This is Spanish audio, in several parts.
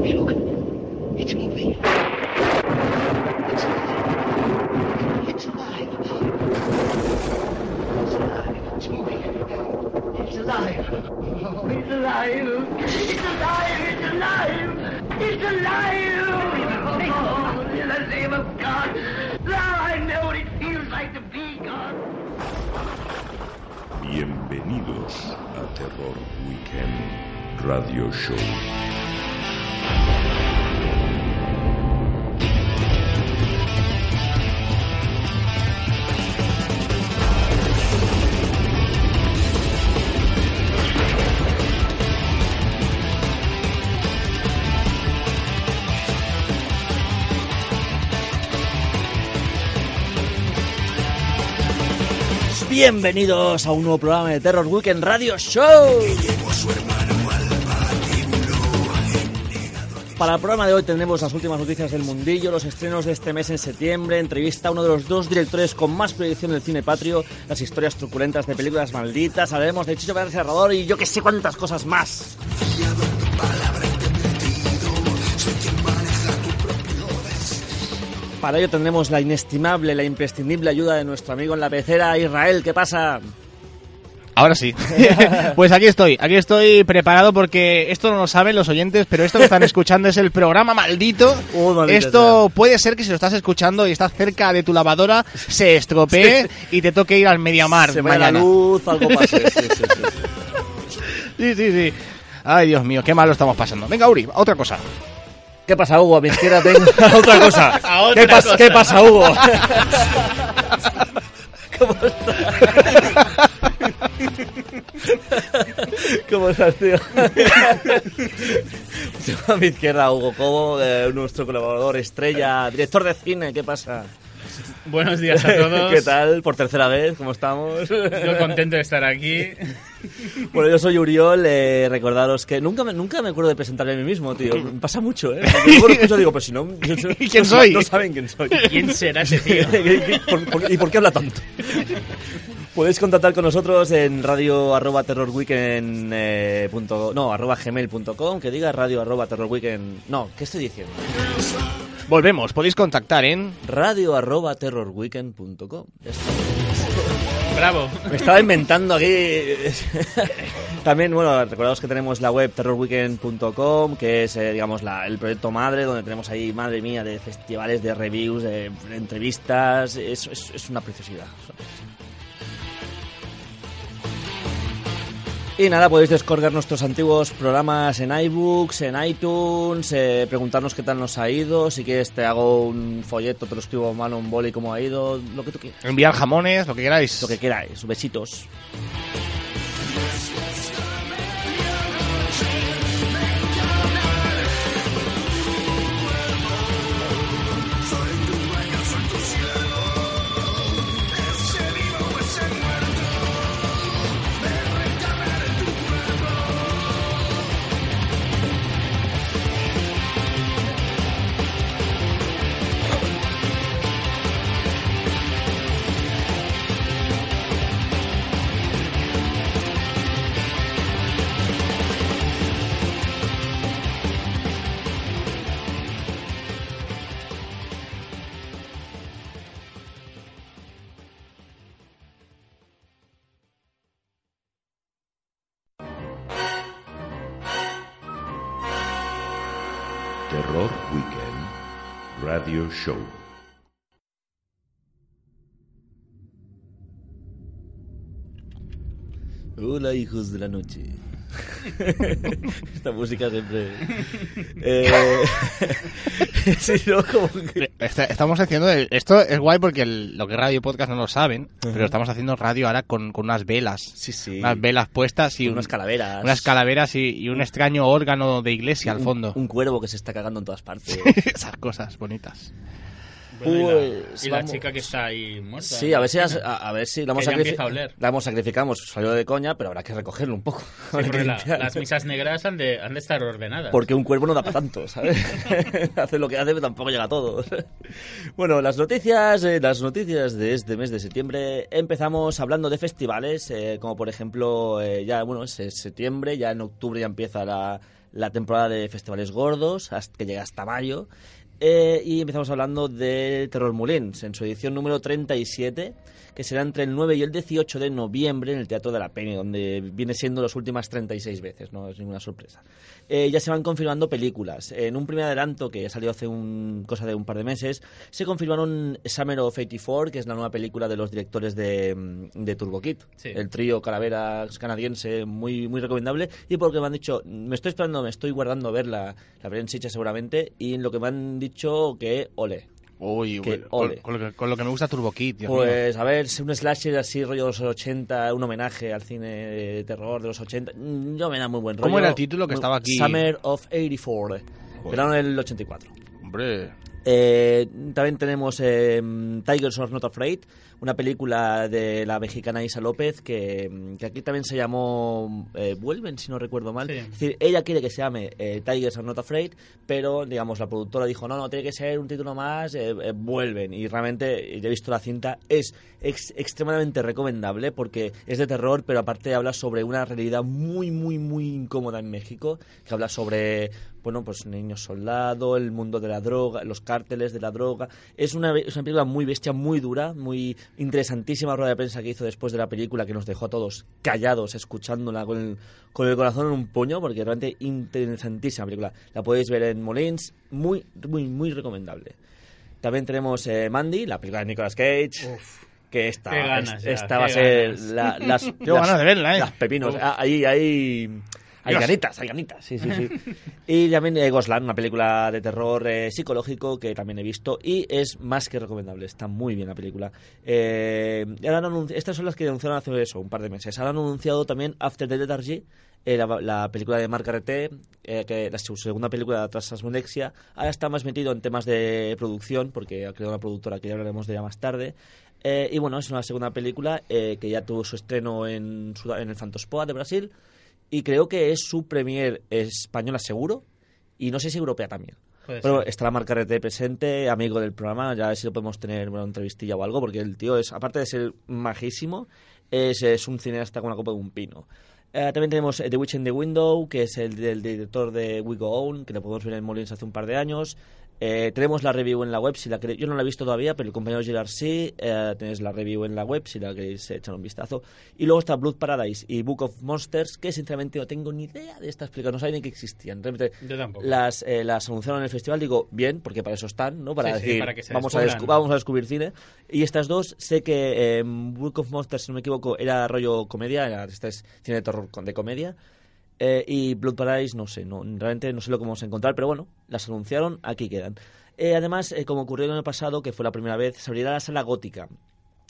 Look. It's moving. It's alive. It's alive. It's alive. It's moving. It's alive. It's alive. It's alive. It's alive. It's alive. In the name of God. Now I know what it feels like to be God. Bienvenidos a Terror Weekend Radio Show. Bienvenidos a un nuevo programa de Terror Weekend Radio Show. Para el programa de hoy tendremos las últimas noticias del mundillo, los estrenos de este mes en septiembre, entrevista a uno de los dos directores con más proyección del cine patrio, las historias truculentas de películas malditas, hablaremos de Chicho Pérez Serrador y yo que sé cuántas cosas más. Para ello tendremos la inestimable, la imprescindible ayuda de nuestro amigo en la pecera, Israel. ¿Qué pasa? Ahora sí. pues aquí estoy, aquí estoy preparado porque esto no lo saben los oyentes, pero esto que están escuchando es el programa maldito. Oh, esto puede ser que si lo estás escuchando y estás cerca de tu lavadora, se estropee y te toque ir al Mediamar Se vaya la mañana. luz, algo pase. Sí, sí, sí. Sí, sí, sí. Ay, Dios mío, qué mal lo estamos pasando. Venga, Uri, otra cosa. ¿Qué pasa, Hugo? A mi izquierda tengo otra cosa. A otra ¿Qué, pas- cosa. ¿Qué pasa, Hugo? ¿Cómo estás? ¿Cómo estás, tío? A mi izquierda, Hugo Cobo, eh, nuestro colaborador estrella, director de cine. ¿Qué pasa? Buenos días a todos. ¿Qué tal? Por tercera vez, ¿cómo estamos? Yo contento de estar aquí. Bueno, yo soy Uriol, eh, recordaros que nunca me, nunca me acuerdo de presentarme a mí mismo, tío. Me pasa mucho, ¿eh? Porque luego lo escucho y digo, pero si no... yo- yo- ¿Quién no- soy? No saben quién soy. ¿Quién será ese tío? ¿Por- por- ¿Y por qué habla tanto? Podéis contactar con nosotros en radio arroba terrorweekend, eh, punto- no, arroba gmail.com, que diga radio arroba terrorweekend... No, ¿qué estoy diciendo? Volvemos, podéis contactar en... Radio arroba terrorweekend.com. Bravo. Me estaba inventando aquí. También, bueno, recordaos que tenemos la web terrorweekend.com, que es, eh, digamos, la- el proyecto madre, donde tenemos ahí, madre mía, de festivales, de reviews, de entrevistas. Es, es- es una preciosidad. Y nada, podéis descargar nuestros antiguos programas en iBooks, en iTunes, eh, preguntarnos qué tal nos ha ido. Si quieres, te hago un folleto, te lo escribo a mano, un boli, cómo ha ido, lo que tú quieras. Enviar jamones, lo que queráis. Lo que queráis, besitos. Show. Hola, hijos de la noche. Esta música siempre. Eh, sí, ¿no? Como que- Está- estamos haciendo esto es guay porque el- lo que es radio y podcast no lo saben, pero estamos haciendo radio ahora con, con unas velas, Sí, sí. unas velas puestas y un- unas calaveras. unas calaveras y, y un extraño órgano de iglesia al Un- fondo. Un, cuervo que se está cagando en todas partes. Esas cosas bonitas. Y la- Pues, y la, vamos. chica que está ahí muerta. Sí, a ver si, a, a ver si la hemos, la hemos sacrificado, salió de coña, pero habrá que recogerlo un poco. Sí, la- las misas negras han de, han de estar ordenadas. Porque un cuervo no da para tanto, ¿sabes? hace lo que hace, pero tampoco llega a todo. bueno, las noticias, eh, las noticias de este mes de septiembre. Empezamos hablando de festivales, eh, como por ejemplo, eh, ya, bueno, es, es septiembre, ya en octubre ya empieza la, la temporada de festivales gordos, hasta, que llega hasta mayo. Eh, y empezamos hablando de Terror Mulins, en su edición número 37, que será entre el 9 y el 18 de noviembre en el Teatro de la Peña, donde viene siendo las últimas 36 veces, no es ninguna sorpresa. Eh, ya se van confirmando películas. En un primer adelanto que salió hace un, cosa de un par de meses, se confirmaron Summer of 84, que es la nueva película de los directores de, mm, de Turbo Kid, Sí. el trío Calaveras canadiense, muy, muy recomendable. Y porque me han dicho, me estoy esperando, me estoy guardando a ver la, la veré en Sitges seguramente, y lo que me han dicho que ole. Uy, Que con, con lo que, con lo que me gusta Turbo Kid, Dios mío. Pues a ver, un slasher así rollo de los 80, un homenaje al cine de terror de los 80, mm, yo me da muy buen rollo. ¿Cómo era el título que Muy- estaba aquí? Summer of 84, verano del 84. Hombre, Eh, también tenemos eh, Tigers Are Not Afraid, una película de la mexicana Isa López que, que aquí también se llamó eh, Vuelven, si no recuerdo mal. Sí. Es decir, ella quiere que se llame eh, Tigers Are Not Afraid, pero digamos la productora dijo no, no, tiene que ser un título más, eh, eh, Vuelven. Y realmente, ya he visto la cinta, es ex- extremadamente recomendable porque es de terror, pero aparte habla sobre una realidad muy, muy, muy incómoda en México, que habla sobre bueno, pues niños soldado, el mundo de la droga, los cárteles de la droga. Es una, es una película muy bestia, muy dura, muy interesantísima rueda de prensa que hizo después de la película que nos dejó a todos callados escuchándola con el, con el corazón en un puño, porque realmente interesantísima película. La podéis ver en Molins, muy, muy, muy recomendable. También tenemos eh, Mandy, la película de Nicolas Cage. Que esta, Qué ganas es- ya, esta qué va a ser ganas. la- las, las- ganas de verla, ¿eh? las pepinos. Uf. Ah, Ahí, ahí, hay Dios. ganitas, hay ganitas, sí, sí, sí. y también eh, Goslan, una película de terror eh, psicológico que también he visto y es más que recomendable, está muy bien la película. Eh, ahora han anunci- estas son las que anunciaron hace eso, un par de meses. Ahora han anunciado también After the Lethargy, eh, la, la película de Marc Carreté, eh, que la su segunda película tras Asmodexia. Ahora está más metido en temas de producción, porque ha creado una productora que ya hablaremos de ella más tarde. Eh, y bueno, es una segunda película eh, que ya tuvo su estreno en, en el Fantospoa de Brasil y creo que es su premier española seguro y no sé si europea también. Puede Pero ser. estará Marc Carreté presente, amigo del programa, ya a ver si lo podemos tener una entrevistilla o algo, porque el tío es, aparte de ser majísimo, es, es un cineasta con una copa de un pino. Eh, también tenemos eh, The Witch in the Window, que es el del director de We Go On, que lo podemos ver en Molins hace un par de años. Eh, tenemos la review en la web, si la queréis- yo no la he visto todavía, pero el compañero Gerard sí, eh, tenéis la review en la web si la queréis echar un vistazo. Y luego está Blood Paradise y Book of Monsters, que sinceramente no tengo ni idea de estas películas, no sabía ni que existían. Realmente Yo tampoco. las, eh, las anunciaron en el festival, digo, bien, porque para eso están, ¿no? Para Sí, sí, decir, para que se vamos, a descubran. vamos a descubrir cine. Y estas dos, sé que eh, Book of Monsters, si no me equivoco, era rollo comedia, era, este es cine de terror de comedia. Eh, y Blood Paradise, no sé, no, realmente no sé lo que vamos a encontrar, pero bueno, las anunciaron, aquí quedan. Eh, además, eh, como ocurrió el año pasado, que fue la primera vez, se abrirá la sala gótica.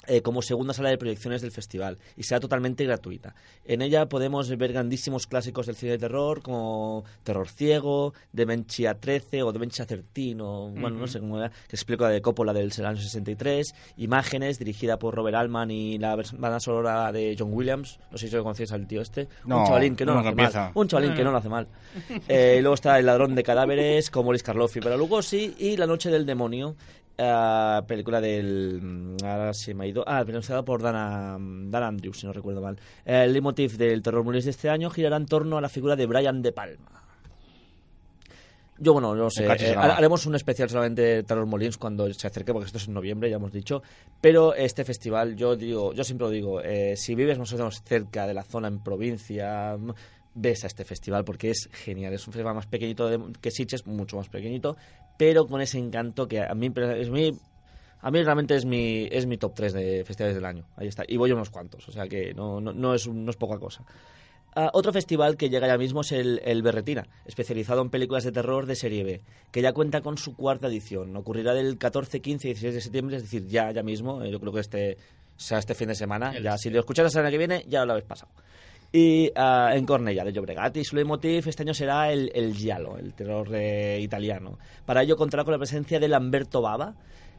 Eh, como segunda sala de proyecciones del festival y será totalmente gratuita. En ella podemos ver grandísimos clásicos del cine de terror como Terror Ciego, Dementia 13 o Dementia 13 o bueno, no sé cómo era, que explico la de Coppola del año 63, Imágenes dirigida por Robert Altman y la banda sonora de John Williams, no sé si lo conocéis al tío este, No, un chavalín que no, no, lo hace empieza. mal, un chavalín que no lo hace mal. Eh, y luego está El ladrón de cadáveres con Boris Karloff y Bela Lugosi y La noche del demonio eh, película del mm, ahora se me ha ido ah pronunciada por Dana, Dan Andrews si no recuerdo mal Eh, el leitmotiv del terror Mullis de este año girará en torno a la figura de Brian De Palma yo, bueno, no sé. Eh, haremos un especial solamente de Terror Molins cuando se acerque, porque esto es en noviembre, ya hemos dicho. Pero este festival, yo digo, yo siempre lo digo, eh, si vives más o menos cerca de la zona en provincia, mm, ves a este festival porque es genial. Es un festival más pequeñito de- que Sitges, mucho más pequeñito, pero con ese encanto que a mí es mi a mí realmente es mi, es mi top 3 de festivales del año. Ahí está. Y voy a unos cuantos. O sea que no, no, no es, no es poca cosa. Ah, otro festival que llega ya mismo es el, el Berretina, especializado en películas de terror de serie B, que ya cuenta con su cuarta edición. Ocurrirá del 14, 15 y 16 de septiembre, es decir, ya, ya mismo. Eh, Yo creo que este sea este fin de semana. El- Ya, si lo escucháis la semana que viene, ya lo habéis pasado. Y ah, en Cornella, de Llobregat. Y su leitmotiv este año será el, el giallo, el terror eh, italiano. Para ello contará con la presencia de Lamberto Bava,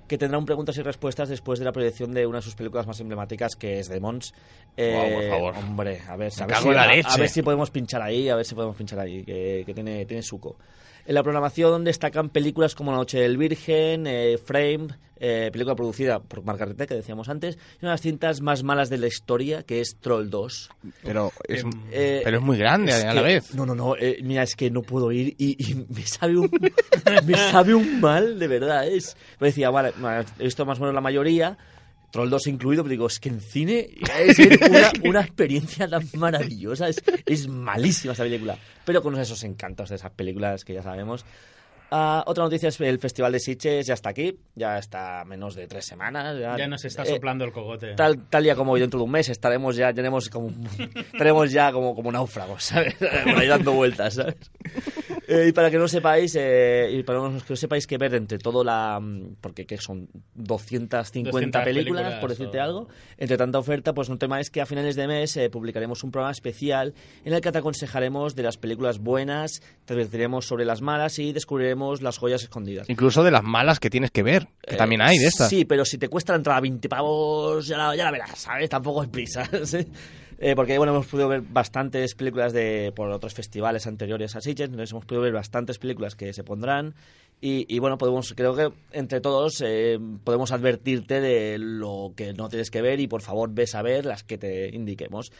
que tendrá un preguntas y respuestas después de la proyección de una de sus películas más emblemáticas, que es Demons. Eh, Guau, por favor. Hombre, a ver, a si, ver si podemos pinchar ahí, a ver si podemos pinchar ahí, que, que tiene, tiene suco. En la programación destacan películas como La Noche del Virgen, eh, Frame, eh, película producida por Margarete, que decíamos antes, y una de las cintas más malas de la historia, que es Troll 2. Pero es, Eh, pero es muy grande es a que- la vez. No, no, no. mira, es que no puedo ir y, y me sabe un me sabe un mal, de verdad. Es, me decía, vale, he visto más o menos la mayoría, Troll 2 incluido, pero digo, es que en cine es una, una experiencia tan maravillosa. Es, es malísima esa película. Pero con esos encantos de esas películas que ya sabemos. Ah, otra noticia es el Festival de Sitges ya está aquí, ya está menos de tres semanas. Ya, Ya nos está eh, soplando el cogote. tal, tal día como hoy, dentro de un mes, estaremos ya, tenemos como, tenemos ya como, como náufragos, ¿sabes? Por ahí dando vueltas, ¿sabes? Eh, y para que no sepáis, eh, y para que no sepáis que ver entre todo la... mm, Porque ¿qué son 250 200 películas, películas por decirte o- algo. Entre tanta oferta, pues no temáis que a finales de mes eh, publicaremos un programa especial en el que te aconsejaremos de las películas buenas, te advertiremos sobre las malas y descubriremos las joyas escondidas. Incluso de las malas que tienes que ver, que Eh, también hay de estas. Sí, pero si te cuesta la entrada 20 pavos, ya la, ya la verás, ¿sabes? Tampoco es prisa, ¿sí? Eh, porque, bueno, hemos podido ver bastantes películas de por otros festivales anteriores a Sitges, entonces hemos podido ver bastantes películas que se pondrán y, y, bueno, podemos, creo que entre todos eh, podemos advertirte de lo que no tienes que ver y por favor ves a ver las que te indiquemos.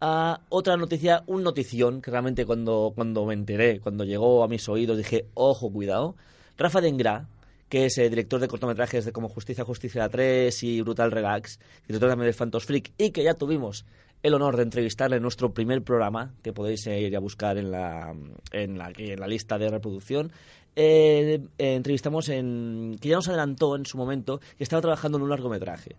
Otra noticia, un notición que realmente cuando, cuando me enteré, cuando llegó a mis oídos dije, ojo, cuidado. Rafa Dengra, que es eh, director de cortometrajes de como Justicia, Justicia 3 y Brutal Relax, director también de Phantos Freak, y que ya tuvimos el honor de entrevistarle en nuestro primer programa, que podéis eh, ir a buscar en la, en la, lista de reproducción. Eh, entrevistamos en. que ya nos adelantó en su momento que estaba trabajando en un largometraje.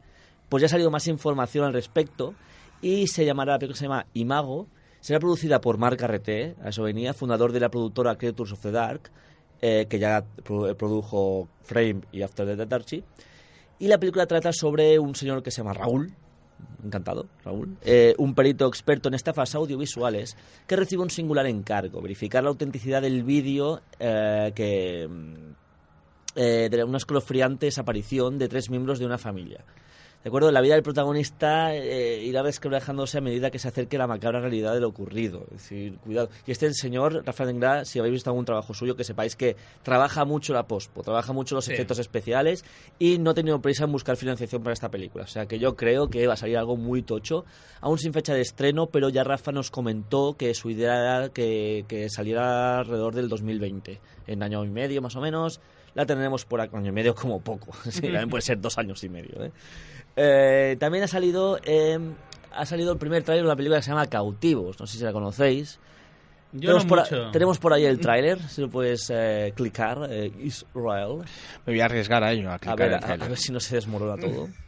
Pues ya ha salido más información al respecto y se llamará, la película se llama Imago. Será producida por Marc Carreté, a eso venía, fundador de la productora Creatures of the Dark, eh, que ya pro- produjo Frame y After the Death Archie. Y la película trata sobre un señor que se llama Raúl, encantado, Raúl, eh, un perito experto en estafas audiovisuales que recibe un singular encargo, verificar la autenticidad del vídeo eh, mm, eh, de una escalofriante desaparición de tres miembros de una familia. ¿De acuerdo? La vida del protagonista eh, irá descabrejándose a medida que se acerque la macabra realidad de lo ocurrido. Es decir, cuidado. Y este señor, Rafael Dengra, si habéis visto algún trabajo suyo, que sepáis que trabaja mucho la pospo, trabaja mucho los Sí. efectos especiales y no ha tenido prisa en buscar financiación para esta película. O sea que yo creo que va a salir algo muy tocho, aún sin fecha de estreno, pero ya Rafa nos comentó que su idea era que, que saliera alrededor del 2020, en año y medio más o menos. La tendremos por año y medio como poco. Sí, también puede ser dos años y medio. ¿eh? Eh, también ha salido eh, ha salido el primer tráiler de una película que se llama Cautivos. No sé si la conocéis. Yo tenemos, no por, mucho. tenemos por ahí el tráiler, si lo puedes eh, clicar, eh, Israel. Me voy a arriesgar a ello, a A clicar ver, el a, trailer. a ver si no se desmorona todo.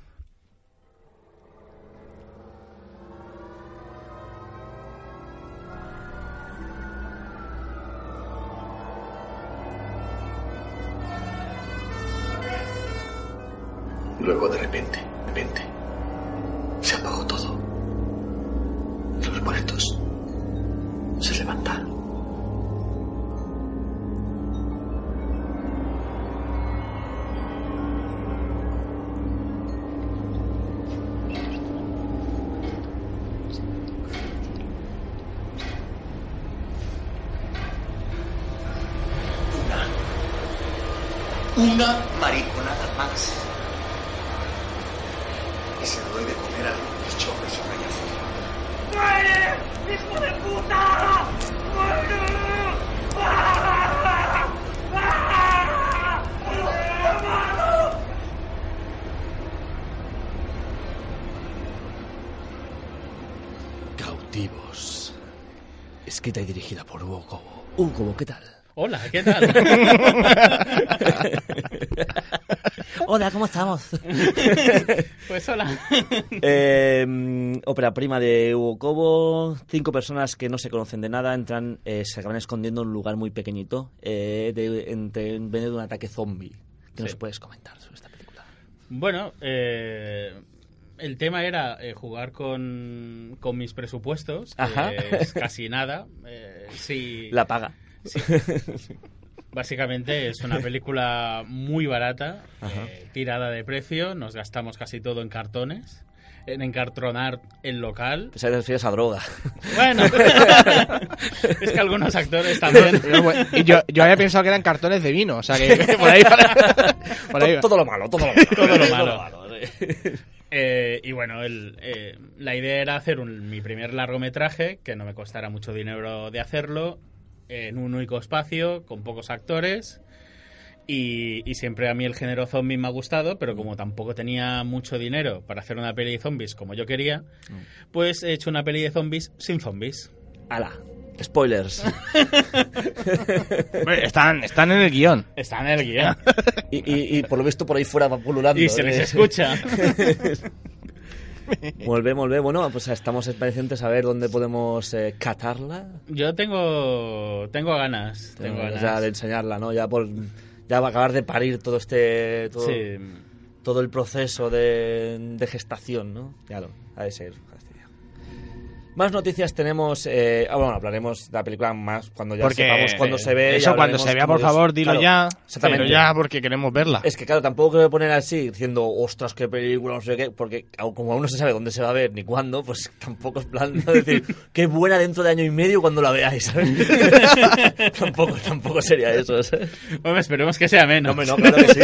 Luego de repente, ¿qué tal? Hola, ¿cómo estamos? pues hola. Eh, ópera prima de Hugo Cobo. Cinco personas que no se conocen de nada entran, eh, se acaban escondiendo en un lugar muy pequeñito eh, de, entre, en medio de un ataque zombie. ¿Qué nos puedes comentar sobre esta película? Bueno, eh, el tema era eh, jugar con, con mis presupuestos, que Ajá. es casi nada. Eh, sí, La paga. Básicamente es una película muy barata, eh, tirada de precio, nos gastamos casi todo en cartones, en encartronar el local. Pues te refieres a droga. Bueno, es que algunos actores también. Y yo, yo había pensado que eran cartones de vino, o sea que por ahí, por ahí va. todo lo malo, todo lo malo. Todo lo malo. Eh, y bueno, el, eh, la idea era hacer un- mi primer largometraje, que no me costara mucho dinero de hacerlo, en un único espacio, con pocos actores. Y, y siempre a mí el género zombie me ha gustado, pero como tampoco tenía mucho dinero para hacer una peli de zombies como yo quería, pues he hecho una peli de zombies sin zombies. Ala, spoilers. Hombre, Están, están en el guion. Está en el guion. Y, y, y por lo visto por ahí fuera va pululando. y se les ¿eh? escucha. Molt bé. Bueno, pues estamos expectantes a ver dónde podemos eh, catarla. Yo tengo, tengo ganas. Tengo Eh, ganas. ya de enseñarla, ¿no? Ya por ya va a acabar de parir todo este todo, Sí. todo el proceso de, de gestación, ¿no? Claro, ha de ser. Más noticias tenemos. Eh, ah, bueno, hablaremos de la película más cuando ya Porque sepamos cuándo se ve. Eso cuando se vea, por Dios- favor, dilo Claro, ya. Exactamente. Dilo ya porque queremos verla. Es que claro, tampoco quiero poner así diciendo, ostras, qué película, no sé qué, porque como aún no se sabe dónde se va a ver ni cuándo, pues tampoco es plan de decir, qué buena dentro de año y medio cuando la veáis, ¿sabes? tampoco, tampoco sería eso, ¿sabes? Bueno, esperemos que sea No, menos. hombre, no, claro que sí,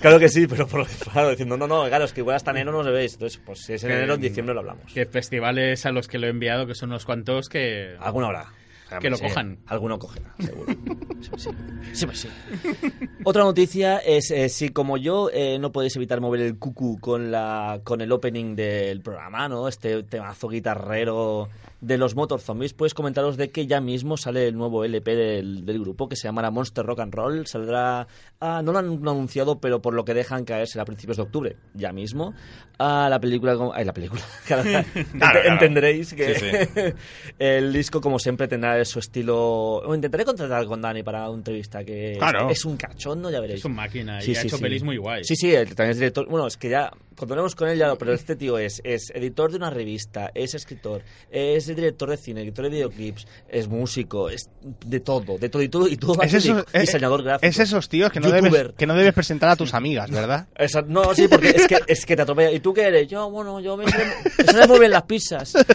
claro que sí, pero por, claro, diciendo, no, no, claro, es que igual hasta enero no se veis, entonces, pues si es en enero, en diciembre lo hablamos. Que festivales a los que lo he enviado, que son unos cuantos, que... Alguna hora. Que lo cojan. Alguno cogerá, seguro. Sí, sí. Sí, pues sí. Otra noticia es eh, si como yo eh, no podéis evitar mover el cucu con la con el opening del programa, ¿no? Este temazo guitarrero de los Motor Zombies, pues comentaros de que ya mismo sale el nuevo LP del, del grupo que se llamará Monster Rock and Roll. Saldrá, ah, no lo han anunciado, pero por lo que dejan caer será a principios de octubre, ya mismo. Ah, la película, ay, la película, Claro, claro. entenderéis que Sí, sí. el disco, como siempre, tendrá su estilo. O intentaré contratar con Dani para una entrevista, que es- Claro. es, un cachondo, ya veréis. Es un máquina y Sí, ha sí, hecho pelis muy guays. Sí, sí, también es director. Bueno, es que ya, cuando hablemos con él, ya lo- pero este tío es, es editor de una revista, es escritor, es director de cine, editor de videoclips, es músico, es de todo, de todo y todo, y todo Es, eso- magnífico. eh, diseñador gráfico. es esos tíos que no, youtuber. debes, que no debes presentar a tus amigas, ¿verdad? Esa- no, sí, porque es que, es que te atropella. ¿Y tú qué eres? Yo, bueno, yo me, me salen muy bien las pizzas.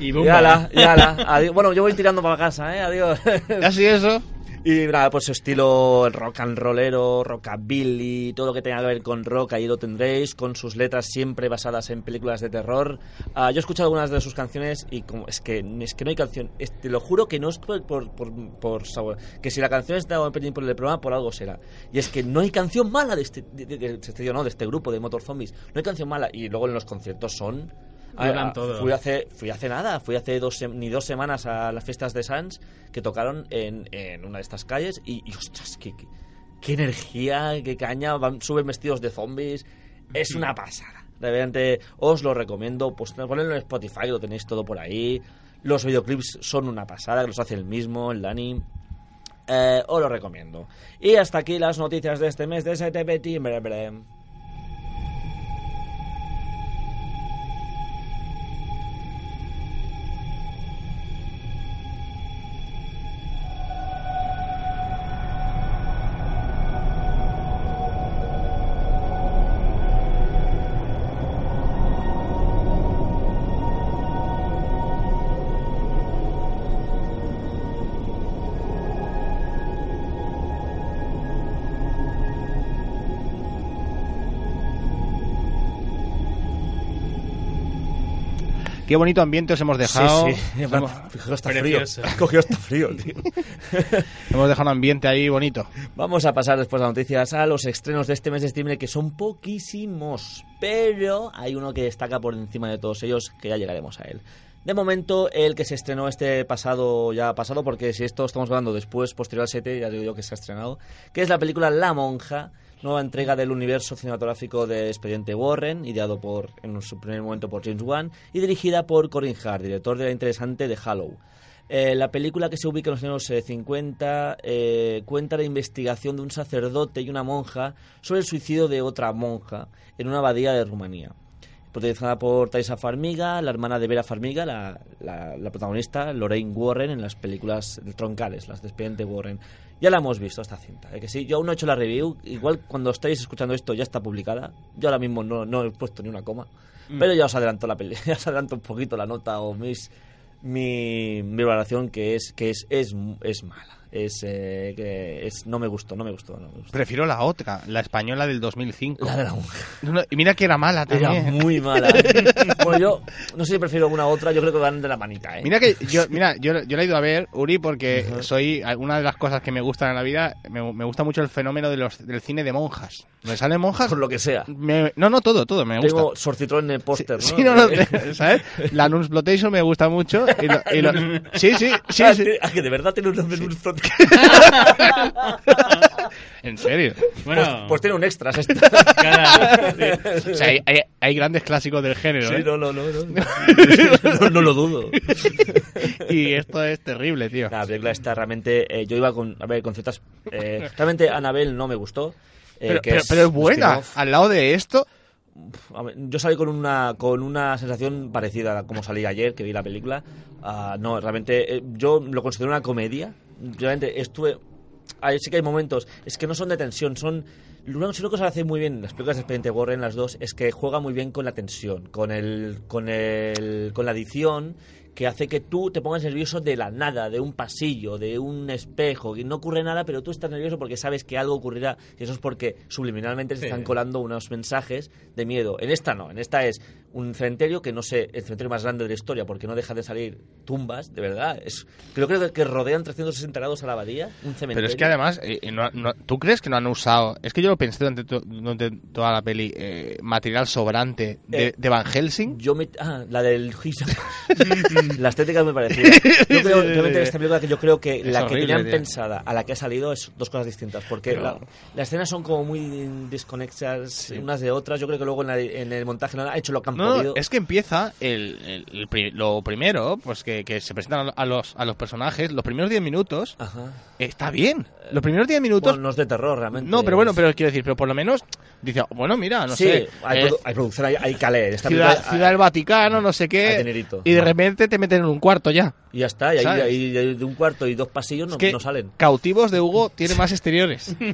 Y Y ala, y ala. Adiós. Bueno, yo voy tirando para casa, ¿eh? Adiós. Así eso. Y nada, pues estilo rock and rollero, rockabilly, todo lo que tenga que ver con rock, ahí lo tendréis, con sus letras siempre basadas en películas de terror. Ah, yo he escuchado algunas de sus canciones y como es que es que no hay canción, es- te lo juro que no es por, por, por, que si la canción está en por el programa por algo será. Y es que no hay canción mala de este, de, de- de este no, de este grupo de Motor Zombies, no hay canción mala y luego en los conciertos son Fui hace, fui hace nada, fui hace dos, ni dos semanas a las fiestas de Sans que tocaron en, en una de estas calles y, y, ostras, qué, qué, qué energía, qué caña, van, suben vestidos de zombies, es una pasada. Realmente os lo recomiendo, pues ponedlo en Spotify, lo tenéis todo por ahí. Los videoclips son una pasada, que los hace el mismo, el Dani. Eh, os lo recomiendo. Y hasta aquí las noticias de este mes de STP Timbre. Qué bonito ambiente os hemos dejado. Sí, sí. Hemos, hasta frío. Cogió hasta frío, tío. hemos dejado un ambiente ahí bonito. Vamos a pasar después de las noticias a los estrenos de este mes de septiembre, que son poquísimos, pero hay uno que destaca por encima de todos ellos, que ya llegaremos a él. De momento, el que se estrenó este pasado, ya pasado, porque si esto estamos hablando después, posterior al 7, ya digo yo que se ha estrenado, que es la película La Monja, nueva entrega del universo cinematográfico de Expediente Warren, ideado por, en su primer momento por James Wan, y dirigida por Corin Hart, director de la interesante de Hollow. Eh, la película que se ubica en los años eh, 50 eh, cuenta la investigación de un sacerdote y una monja sobre el suicidio de otra monja en una abadía de Rumanía. protagonizada por Taisa Farmiga, la hermana de Vera Farmiga, la, la- la protagonista, Lorraine Warren, en las películas troncales, las de Expediente Warren. Ya la hemos visto esta cinta, ¿eh? que sí, yo aún no he hecho la review, igual cuando estáis escuchando esto ya está publicada, yo ahora mismo no, no he puesto ni una coma, pero ya os adelanto la peli, ya os adelanto un poquito la nota o mis, mi, mi valoración que es que es, es, es mala, es, eh, que es no me gustó, no me gustó, no me gustó. Prefiero la otra, la española del 2005. La de la. No, y mira que era mala Era también. muy mala. bueno, yo no sé si prefiero una u otra, yo creo que van de la manita, ¿eh? Mira que yo, mira, yo, yo la he ido a ver, Uri, porque soy una de las cosas que me gustan en la vida, me, me gusta mucho el fenómeno de los, del cine de monjas. ¿Me salen monjas? Por lo que sea. Me- no, no, todo, todo, me gusta. Tengo sorcitrón en el póster, ¿no? Sí, no, no, ¿sabes? La Nunsplotation me gusta mucho. Y lo- y lo- sí, sí, sí, Ah, sí. que- ah, que de verdad tiene un nombre en serio. Bueno, Pues, pues tiene un extras esto. cada- O sea, hay, hay- hay grandes clásicos del género, Sí, ¿eh? no, no, no, no. No, no lo dudo. Y esto es terrible, tío. La película está realmente. eh, yo iba con. A ver, con ciertas. eh, realmente Annabelle no me gustó. eh, Pero, que pero, es pero es buena. Al lado de esto, A ver, yo salí con una con una sensación parecida a como salí ayer que vi la película. Ah, no realmente eh, yo lo considero una comedia. Realmente estuve ahí sí que hay momentos es que no son de tensión son lo que se hace muy bien en las películas de Expediente Warren las dos es que juega muy bien con la tensión con el con el con la adición que hace que tú te pongas nervioso de la nada, de un pasillo, de un espejo, que no ocurre nada, pero tú estás nervioso porque sabes que algo ocurrirá y eso es porque subliminalmente se Sí. están colando unos mensajes de miedo. En esta no, en esta es un cementerio que no sé, el cementerio más grande de la historia porque no deja de salir tumbas, de verdad. Es, creo que, que rodean 360 grados a la abadía, un cementerio. Pero es que además, eh, eh, no- no- ¿tú crees que no han usado? Es que yo lo pensé durante, to- durante toda la peli, eh, material sobrante de, Eh, de Van Helsing. Yo me, ah, la del La estética me parecía. Yo creo, realmente esta película que yo creo que Es la horrible, que tenían tío. pensada a la que ha salido es dos cosas distintas. Porque Pero- la- las escenas son como muy desconexas unas de otras. Yo creo que luego en, la- en el montaje no han hecho lo que han No, es que empieza el, el- el pri- lo primero, pues que, que se presentan a los, a los personajes, los primeros 10 minutos, Ajá. está bien. Los primeros 10 minutos... Bueno, no es de terror realmente. no, pero bueno, pero quiero decir, pero por lo menos dice, bueno, mira, no sí, sé, hay, eh, hay producción, hay, hay calé. Esta ciudad, película- ciudad del Vaticano, no sé qué, y de repente te meten en un cuarto ya. Y ya está, y ahí, de un cuarto y dos pasillos no, Es que no salen. Cautivos de Hugo tiene más exteriores.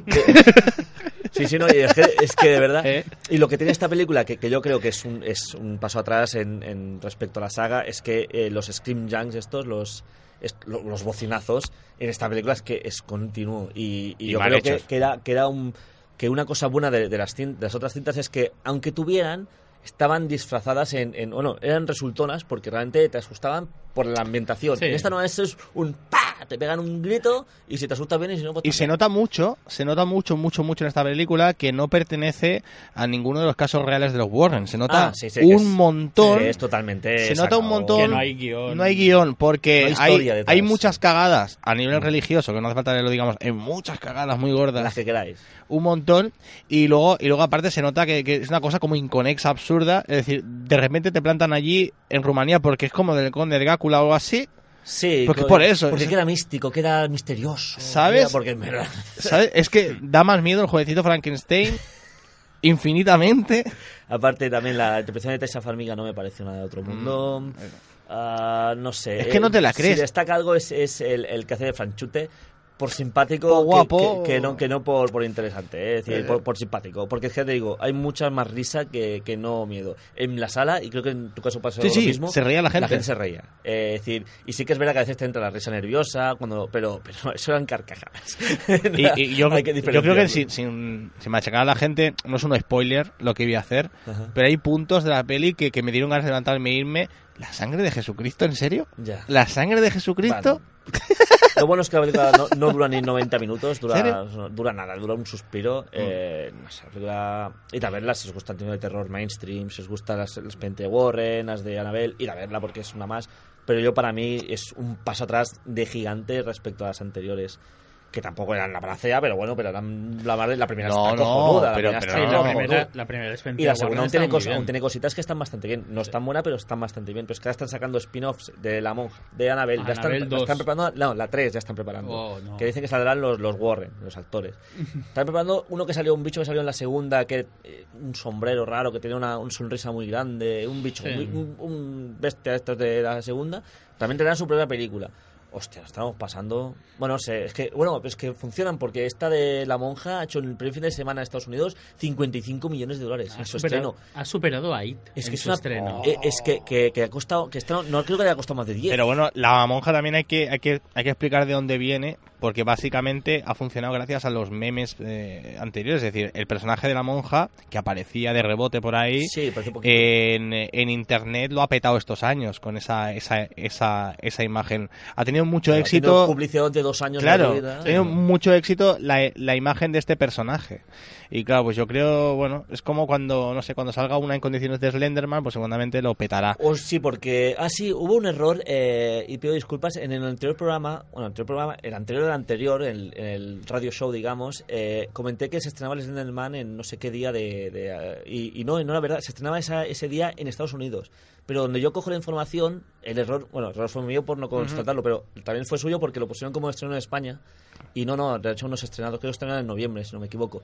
Sí, sí, no, es que, es que de verdad. ¿Eh? Y lo que tiene esta película, que, que yo creo que es un, es un paso atrás en, en respecto a la saga, es que eh, los Scream Junks, estos, los, es- lo- los bocinazos, en esta película es que es continuo. Y, y Y yo creo que, hechos. que era, que era un. Que una cosa buena de, de las, cin- de las otras cintas es que, aunque tuvieran, estaban disfrazadas en, en- Bueno, eran resultonas porque realmente te asustaban por la ambientación. Sí. En esta no, esto es un ¡pa! Te pegan un grito y si te asustas bien y si no, pues Y se nota mucho, se nota mucho, mucho, mucho en esta película que no pertenece a ninguno de los casos reales de los Warren. Se nota Ah, sí, sí, que un es- montón. Es totalmente. se nota un montón. Que no hay guion. No hay guion, porque No hay hay, muchas cagadas a nivel religioso, que no hace falta que lo digamos, hay muchas cagadas muy gordas. Las que queráis. un montón y luego y luego aparte se nota que, que es una cosa como inconexa absurda es decir de repente te plantan allí en Rumanía porque es como del conde de Gácula o algo así Sí, Porque por eso, Porque queda místico, queda misterioso. ¿Sabes? Es que da más miedo el jovencito Frankenstein infinitamente Aparte, también la interpretación de Tessa Farmiga no me pareció nada de otro mundo. Ah, no sé. Mm, Es que no te la Eh, crees. Si destaca algo es, es el, el que hace de Franchute. Por simpático Por guapo. Que, que no, que no por, por interesante, eh, es decir, Eh. por, por simpático. Porque es que te digo, hay mucha más risa que, que no miedo. En la sala, y creo que en tu caso pasó Sí, lo sí, mismo, se reía la gente. se reía. Eh, es decir, y sí que es verdad que a veces te entra la risa nerviosa, cuando pero, pero eso eran carcajadas. y, y yo, yo creo que sin, sin, sin machacar a la gente no es un spoiler lo que iba a hacer Ajá. pero hay puntos de la peli que, que me dieron ganas de levantarme e irme ¿la sangre de Jesucristo? ¿en serio? Ya. ¿la sangre de Jesucristo? Lo bueno es que la película no, no dura ni 90 minutos, dura, no, nada, dura un suspiro. Eh, no sé, la película. Ir a verla si os gusta el cine de terror mainstream, si os gusta las, las Pente Warren, las de Annabelle, ir a verla porque es una más. Pero yo, para mí, es un paso atrás de gigante respecto a las anteriores. Que tampoco eran la panacea, pero bueno, pero eran la, primera No, está no, cojonuda, la pero- primera pero está Sí, no, la, cojonuda. primera, la primera es Y la segunda aún tiene, cos- aún tiene cositas que están bastante bien. No están buenas, pero están bastante bien. Pero es que ahora están sacando spin-offs de la monja, de Annabelle. Ya están, Annabelle la están 2. preparando. No, la 3 ya están preparando. Oh, no. Que dicen que saldrán los, los Warren, los actores. Están preparando uno que salió, un bicho que salió en la segunda, que eh, un sombrero raro, que tiene una, una sonrisa muy grande. Un bicho, Sí. muy- un, un bestia de estos de la segunda. También tendrán su propia película. Hostia, nos estamos pasando. Bueno, no sé, es que, bueno, es que funcionan porque esta de La Monja ha hecho en el primer fin de semana en Estados Unidos 55 millones de dólares Ha en su superado, estreno. ha superado a It Es en que es su una. estreno. eh, Es que, que, que ha costado. Que esto no creo que le haya costado más de 10. Pero bueno, la monja también hay que, hay que, hay que explicar de dónde viene, porque básicamente ha funcionado gracias a los memes eh, anteriores. Es decir, el personaje de la monja, que aparecía de rebote por ahí, sí, en, en internet lo ha petado estos años con esa, esa, esa, esa imagen. Ha tenido mucho Claro, éxito. tiene publicidad de dos años Claro, de vida. ha tenido mucho éxito la, la imagen de este personaje. Y claro, pues yo creo, bueno, es como cuando, no sé, cuando salga una en condiciones de Slenderman, pues seguramente lo petará. O sí, porque. Ah, sí, hubo un error, eh, y pido disculpas. En el anterior programa, bueno, el anterior programa, el anterior del anterior, el, en el radio show, digamos, eh, comenté que se estrenaba el Slenderman en no sé qué día de. de, eh, y, y no, no era verdad, se estrenaba esa- ese día en Estados Unidos. Pero donde yo cojo la información, el error, bueno, el error fue mío por no constatarlo, pero también fue suyo porque lo pusieron como estreno en España. Y no, no, de hecho no se ha estrenado, creo que estrenan en noviembre, si no me equivoco.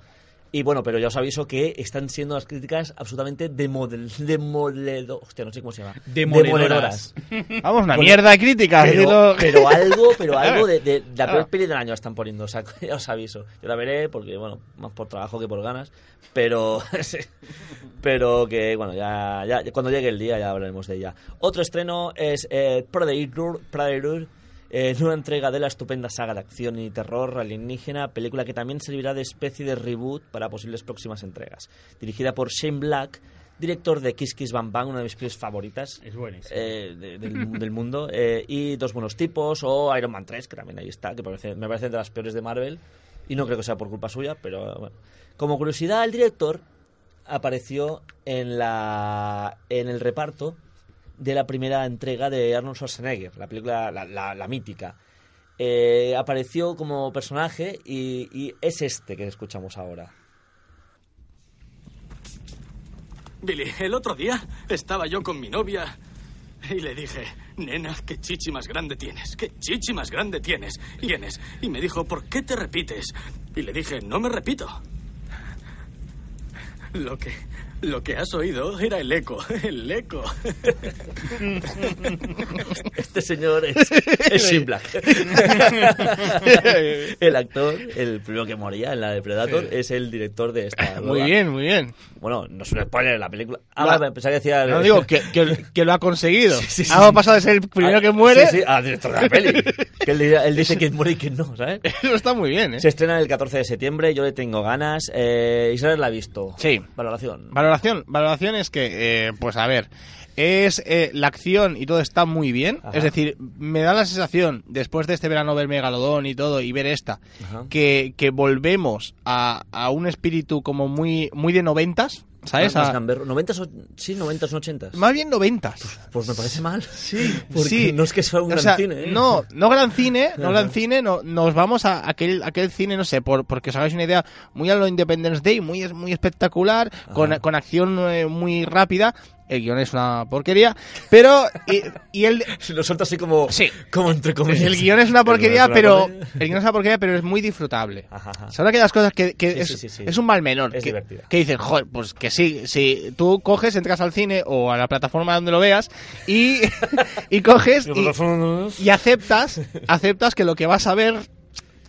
Y bueno, pero ya os aviso que están siendo las críticas absolutamente demodel, demoledo, hostia, no sé cómo se llama. Demoledoras. Vamos, una Bueno, mierda de críticas. Pero, pero algo, pero algo de, de- de la Claro. peor peli del año están poniendo, o sea, ya os aviso. Yo la veré porque, bueno, más por trabajo que por ganas, pero sí. pero que, bueno, ya, ya cuando llegue el día ya hablaremos de ella. Otro estreno es eh, Predator, Predator eh, nueva entrega de la estupenda saga de acción y terror alienígena, película que también servirá de especie de reboot para posibles próximas entregas. Dirigida por Shane Black, director de Kiss Kiss Bang Bang, una de mis pelis favoritas Es eh, de- del, del mundo. eh, y Dos Buenos Tipos, o Iron Man 3, que también ahí está, que parece- me parecen de las peores de Marvel. Y no creo que sea por culpa suya, pero bueno. Como curiosidad, el director apareció en, la, en el reparto de la primera entrega de Arnold Schwarzenegger, la película, la, mítica. Eh, apareció como personaje y, y es este que escuchamos ahora. Billy, el otro día estaba yo con mi novia y le dije, nena, qué chichi más grande tienes, qué chichi más grande tienes. Tienes. Y me dijo, ¿por qué te repites? Y le dije, no me repito. Lo que, lo que has oído era el eco, el eco. Este señor es, es Shane Black. el actor, el primero que moría en la de Predator, es el director de esta. Muy nueva. bien, muy bien. Bueno, no es un spoiler la película. Ah, La- pensaba que decía. No digo que, que, que lo ha conseguido. Sí, sí, sí. Ha pasado de ser el primero Ah, que muere. Sí, sí, al director de la peli. que él, dice quién muere y quién no, ¿sabes? Eso está muy bien, ¿eh? Se estrena el 14 de septiembre, yo le tengo ganas. Eh, Israel la ha visto. Sí. Valoración. Valoración, valoración es que, eh, pues a ver, es eh, la acción y todo está muy bien. Ajá. Es decir, me da la sensación, después de este verano ver Megalodón y todo, y ver esta, que, que volvemos a, a un espíritu como muy, muy de noventas, ¿sabes? Más A- gamberro. 90 o- sí, 90 o 80 más bien noventas. Pues me parece mal. Sí, Porque sí. no es que sea un O gran sea, cine. ¿eh? No, no gran cine, no gran cine, no, nos vamos a aquel, aquel cine, no sé, por, porque os hagáis una idea, muy a lo Independence Day, muy, muy espectacular, con, con acción eh, muy rápida. El guion es una porquería, pero. Y, y el, lo suelto así como. Sí. Como entre comillas. el guion es una porquería, El pero. El guion es una porquería, pero es muy disfrutable. Ajá, ajá. Son aquellas cosas que, que Sí, es, sí, es un mal menor. Es que, divertida. que dicen, joder, pues que sí, si tú coges, entras al cine o a la plataforma donde lo veas y, y coges y, y aceptas, aceptas que lo que vas a ver,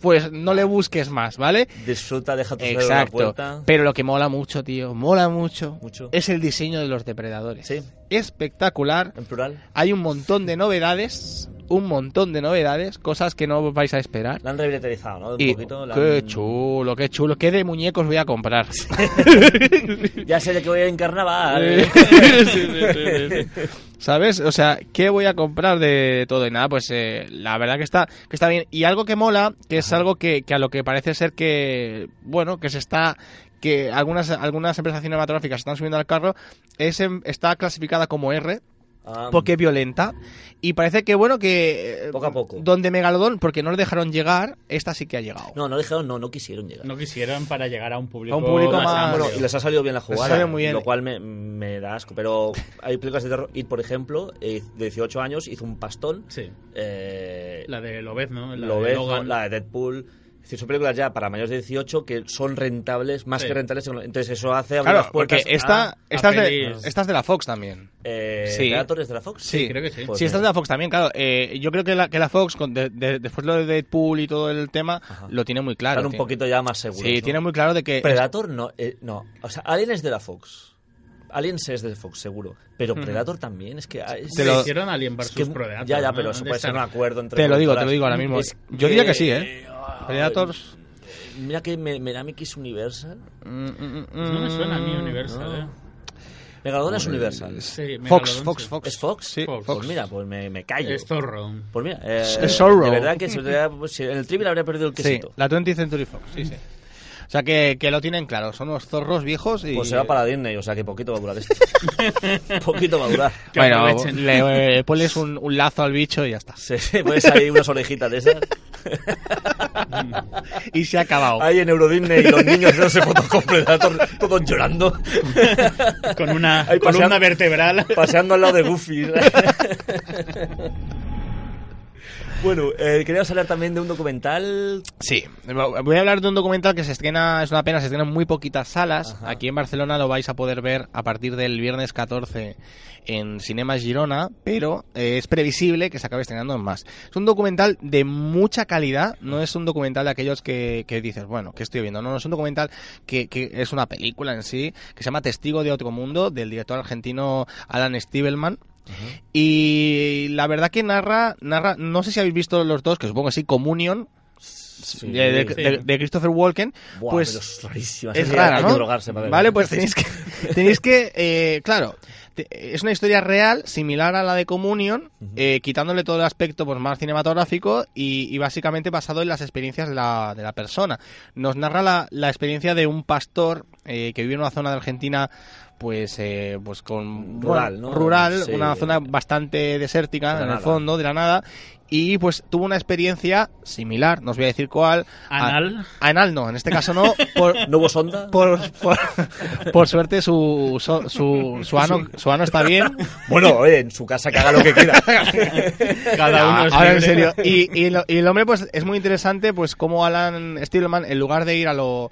pues no le busques más, ¿vale? Disfruta, deja tu cerebro en la Exacto. puerta. Pero lo que mola mucho, tío, mola mucho, Mucho. es el diseño de los depredadores. Sí. Espectacular. En plural. Hay un montón de novedades, un montón de novedades, cosas que no vais a esperar. La han revitalizado, ¿no? Un Y poquito. la qué han- chulo, qué chulo. ¿Qué de muñecos voy a comprar? Ya sé de qué voy en carnaval. Sí, sí, sí, sí. ¿Sabes? O sea, ¿qué voy a comprar de todo? Y nada, pues eh, la verdad que está, que está bien. Y algo que mola, que es algo que, que a lo que parece ser que, bueno, que se está que algunas algunas empresas cinematográficas están subiendo al carro, es en- está clasificada como R, Ah, porque es violenta. Y parece que, bueno, que... eh, Poco a poco. Donde Megalodón, porque no le dejaron llegar, esta sí que ha llegado. No, no dijeron, no, no quisieron llegar. No quisieron para llegar a un público, A un público más-. Bueno, y les ha salido bien la jugada, muy bien. lo cual me, me da asco. Pero hay películas de terror. It, por ejemplo, eh, de 18 años, hizo un pastón. Sí. Eh, La de Lobezno, la lo de la de Deadpool. Es decir, son películas ya para mayores de 18 que son rentables, más Sí. que rentables. Entonces eso hace abrir Claro, las puertas porque esta, a- esta, es de, esta es de la Fox también. eh, Sí. Predator es de la Fox. Sí, creo que sí. Pues sí, esta es de mira. la Fox también, claro. Eh, yo creo que la, que la Fox, con de- de- después lo de Deadpool y todo el tema, Ajá. lo tiene muy claro. Están un Tiene- poquito ya más seguros. Sí, ¿no? tiene muy claro de que... Predator no, eh, no. O sea, Alien es de la Fox. Aliens es de Fox, seguro. Pero Predator también, es que... ah, es- Te lo- hicieron Alien es vs que- Predator. Ya, ya, ¿no? pero eso ¿Dónde puede ser un acuerdo entre Te lo digo, te lo digo ahora mismo. Es Yo diría que sí, ¿eh? Predators... Mira que me, me da X Universal. mm, mm, Pues no me suena a mí mm, Universal, no. ¿eh? Megalodon es Universal. Sí, Fox, Fox, sí. Fox. ¿Es Fox? Sí, Fox. Pues mira, pues me, me callo. Es Zorro. Pues mira, eh, Es Zorro. de verdad que si, pues, en el trivial habría perdido el Sí, quesito. la 20th Century Fox, sí, sí. O sea que, que lo tienen claro, son unos zorros viejos y... Pues se va para Disney, o sea que poquito va a durar esto. poquito va a durar. Que Bueno, aprovechen. le eh, pones un, un lazo al bicho y ya está. Sí, pones ahí unas orejitas de esas. Y se ha acabado. Ahí en Euro Disney y los niños haciéndose fotos con Predator, todos llorando. Con una Ahí columna paseando- vertebral. Paseando al lado de Goofy. bueno, eh, queríamos hablar también de un documental. Sí, voy a hablar de un documental que se estrena, es una pena, se estrena en muy poquitas salas. Ajá. Aquí en Barcelona lo vais a poder ver a partir del viernes 14 en Cinemas Girona, pero eh, es previsible que se acabe estrenando en más. Es un documental de mucha calidad, no es un documental de aquellos que, que dices, bueno, que estoy viendo? No, no, es un documental que, que es una película en sí, que se llama Testigo de otro mundo, del director argentino Alan Y la verdad que narra, narra, no sé si habéis visto los dos, que supongo que sí, Communion, Sí, de, de- sí. de- de Christopher Walken, Buah, pues es rarísima. es Hay rara, ¿no? drogarse. Vale, pues tenéis que, tenéis que, eh, claro, es una historia real, similar a la de Communion, eh, quitándole todo el aspecto pues, más cinematográfico y, y básicamente basado en las experiencias de la, de la persona. Nos narra la, la experiencia de un pastor eh, que vive en una zona de Argentina pues eh, pues con Rural, bueno, ¿no? rural Sí. una zona bastante desértica De en el fondo de la nada y pues tuvo una experiencia similar no os voy a decir cuál a- Anal. anal no en este caso no por, ¿No hubo sonda? por, por, por suerte su, su, su, su ano, su ano está bien. Bueno, oye, en su casa que haga lo que quiera. Cada uno es Ahora en serio. Y, y, lo- y el hombre pues es muy interesante pues como Alan Stillman en lugar de ir a lo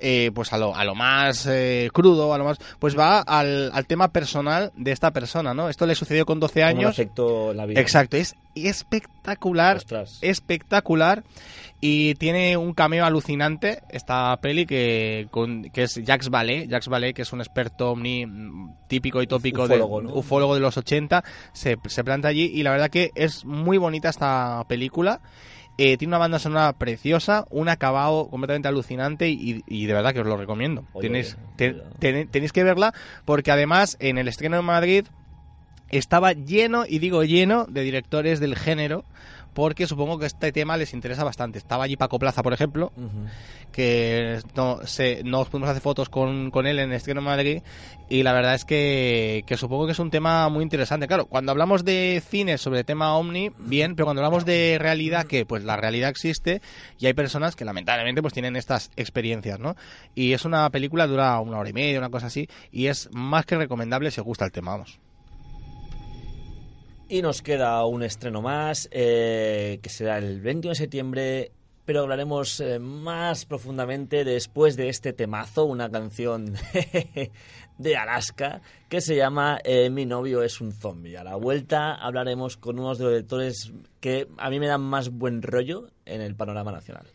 eh, pues a lo, a lo más eh, crudo, a lo más pues va al, al tema personal de esta persona, ¿no? Esto le sucedió con 12 Cómo le años. afectó la vida. Exacto, es espectacular, Ostras. espectacular y tiene un cameo alucinante esta peli que, con- que es Jacques Vallée, Jacques Vallée que es un experto omni mm, típico y tópico Ufólogo, de ¿no? ufólogo de los 80, se, se planta allí y la verdad que es muy bonita esta película. Eh, tiene una banda sonora preciosa, un acabado completamente alucinante y, y de verdad que os lo recomiendo. Oye, tenéis, ten- tenéis que verla porque además en el estreno en Madrid estaba lleno, y digo lleno, de directores del género, porque supongo que este tema les interesa bastante. Estaba allí Paco Plaza, por ejemplo, que no, se, nos pudimos hacer fotos con, con él en el estreno en Madrid, y la verdad es que, que supongo que es un tema muy interesante. Claro, cuando hablamos de cine sobre tema Omni, bien, pero cuando hablamos de realidad, que pues la realidad existe, y hay personas que lamentablemente pues tienen estas experiencias, ¿no? Y es una película, dura una hora y media, una cosa así, y es más que recomendable si os gusta el tema, vamos. Y nos queda un estreno más, eh, que será el 21 de septiembre, pero hablaremos eh, más profundamente después de este temazo, una canción de Alaska, que se llama eh, Mi novio es un zombie. A la vuelta hablaremos con unos de los directores que a mí me dan más buen rollo en el panorama nacional.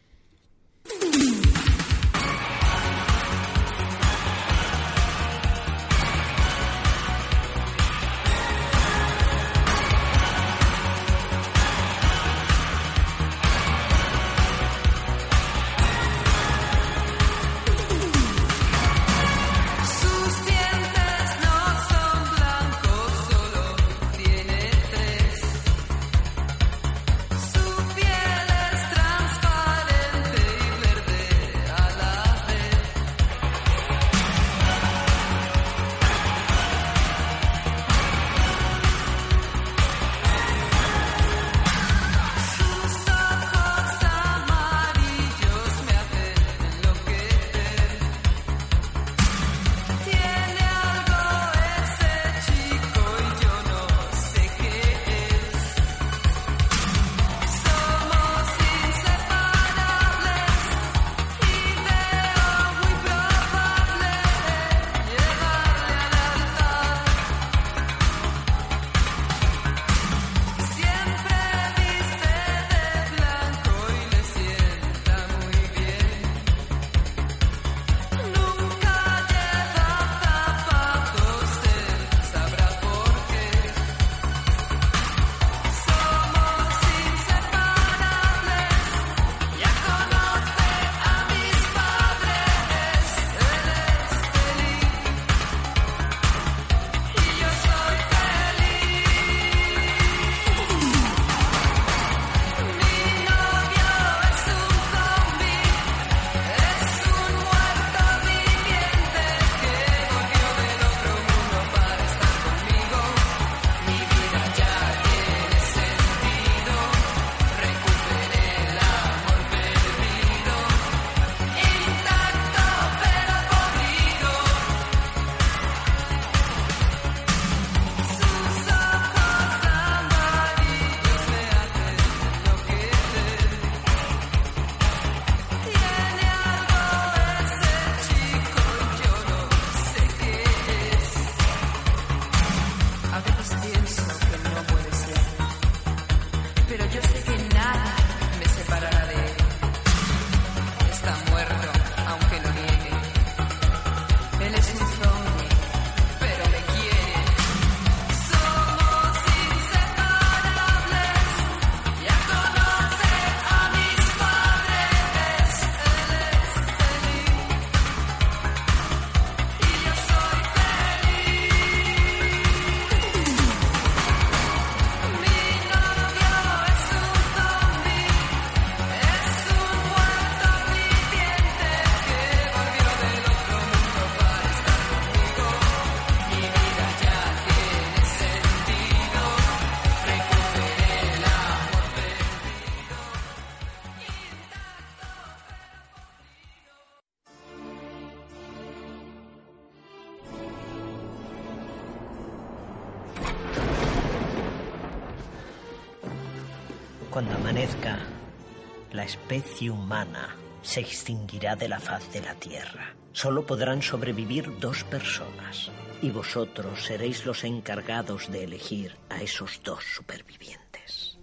Especie humana se extinguirá de la faz de la Tierra. Solo podrán sobrevivir dos personas. Y vosotros seréis los encargados de elegir a esos dos supervivientes.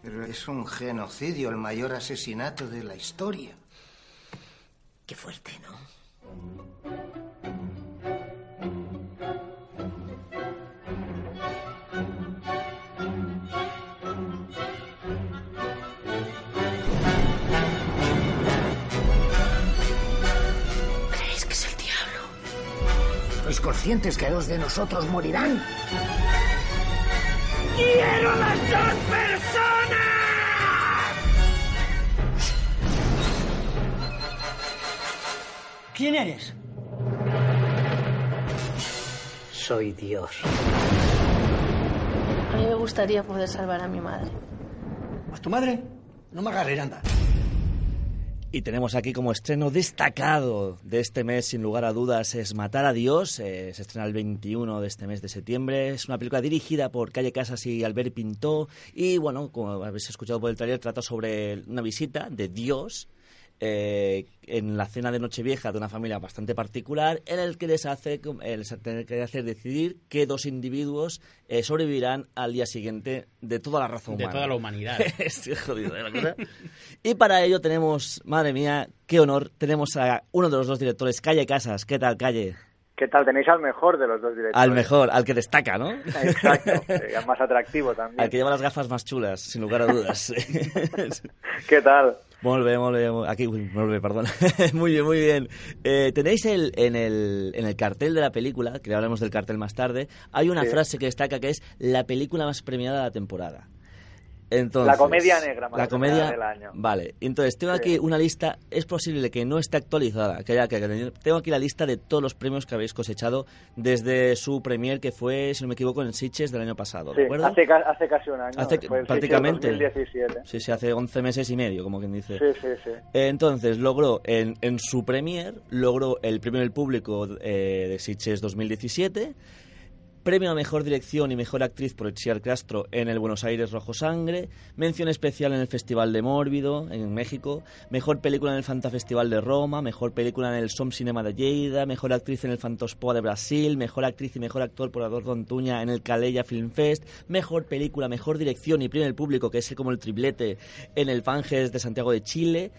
Pero es un genocidio, el mayor asesinato de la historia. Qué fuerte, ¿no? ¿Sois conscientes que dos de nosotros morirán? ¡Quiero a las dos personas! ¿Quién eres? Soy Dios. A mí me gustaría poder salvar a mi madre. ¿A tu madre? No me agarres, anda. Y tenemos aquí como estreno destacado de este mes, sin lugar a dudas, es Matar a Dios. Eh, se estrena el 21 de este mes de septiembre. Es una película dirigida por Calle Casas y Albert Pintó. Y bueno, como habéis escuchado por el trailer, trata sobre una visita de Dios eh, en la cena de Nochevieja de una familia bastante particular, en el que les hace, les que hacer decidir qué dos individuos eh, sobrevivirán al día siguiente de toda la raza De humana. toda la humanidad. Estoy jodido, ¿eh? la cosa. Y para ello tenemos, madre mía, qué honor, tenemos a uno de los dos directores, Calle Casas. ¿Qué tal, Calle? ¿Qué tal? Tenéis al mejor de los dos directores. Al mejor, al que destaca, ¿no? Exacto, al más atractivo también. Al que lleva las gafas más chulas, sin lugar a dudas. ¿Qué tal? Molt bé, molt bé. molt- Aquí, uy, molt bé, perdón. muy bien, muy bien. Eh, tenéis el, en, el, en el cartel de la película, que hablaremos del cartel más tarde, hay una Sí. frase que destaca que es la película más premiada de la temporada. Entonces, La comedia negra más La comedia del año. Vale, entonces tengo Sí. aquí una lista, es posible que no esté actualizada, que haya que tengo aquí la lista de todos los premios que habéis cosechado desde su premier que fue, si no me equivoco, en Sitges del año pasado, Sí, ¿de acuerdo? hace, hace casi un año. Hace fue el prácticamente. sitio 2017. Sí, sí, hace 11 meses y medio, como quien dice. Sí, sí, sí. Entonces, logró en, en su premier, logró el premio del público eh, de Sitges 2017, premio a Mejor Dirección y Mejor Actriz por Itziar Castro en el Buenos Aires Rojo Sangre, mención especial en el Festival de Mórbido, en México, Mejor Película en el Fantafestival de Roma, Mejor Película en el Som Cinema de Lleida, Mejor Actriz en el Fantospoa de Brasil, Mejor Actriz y Mejor Actor por Adolfo Antuña en el Calella Film Fest, Mejor Película, Mejor Dirección y Premio del Público, que es como el triplete, en el Fanges de Santiago de Chile,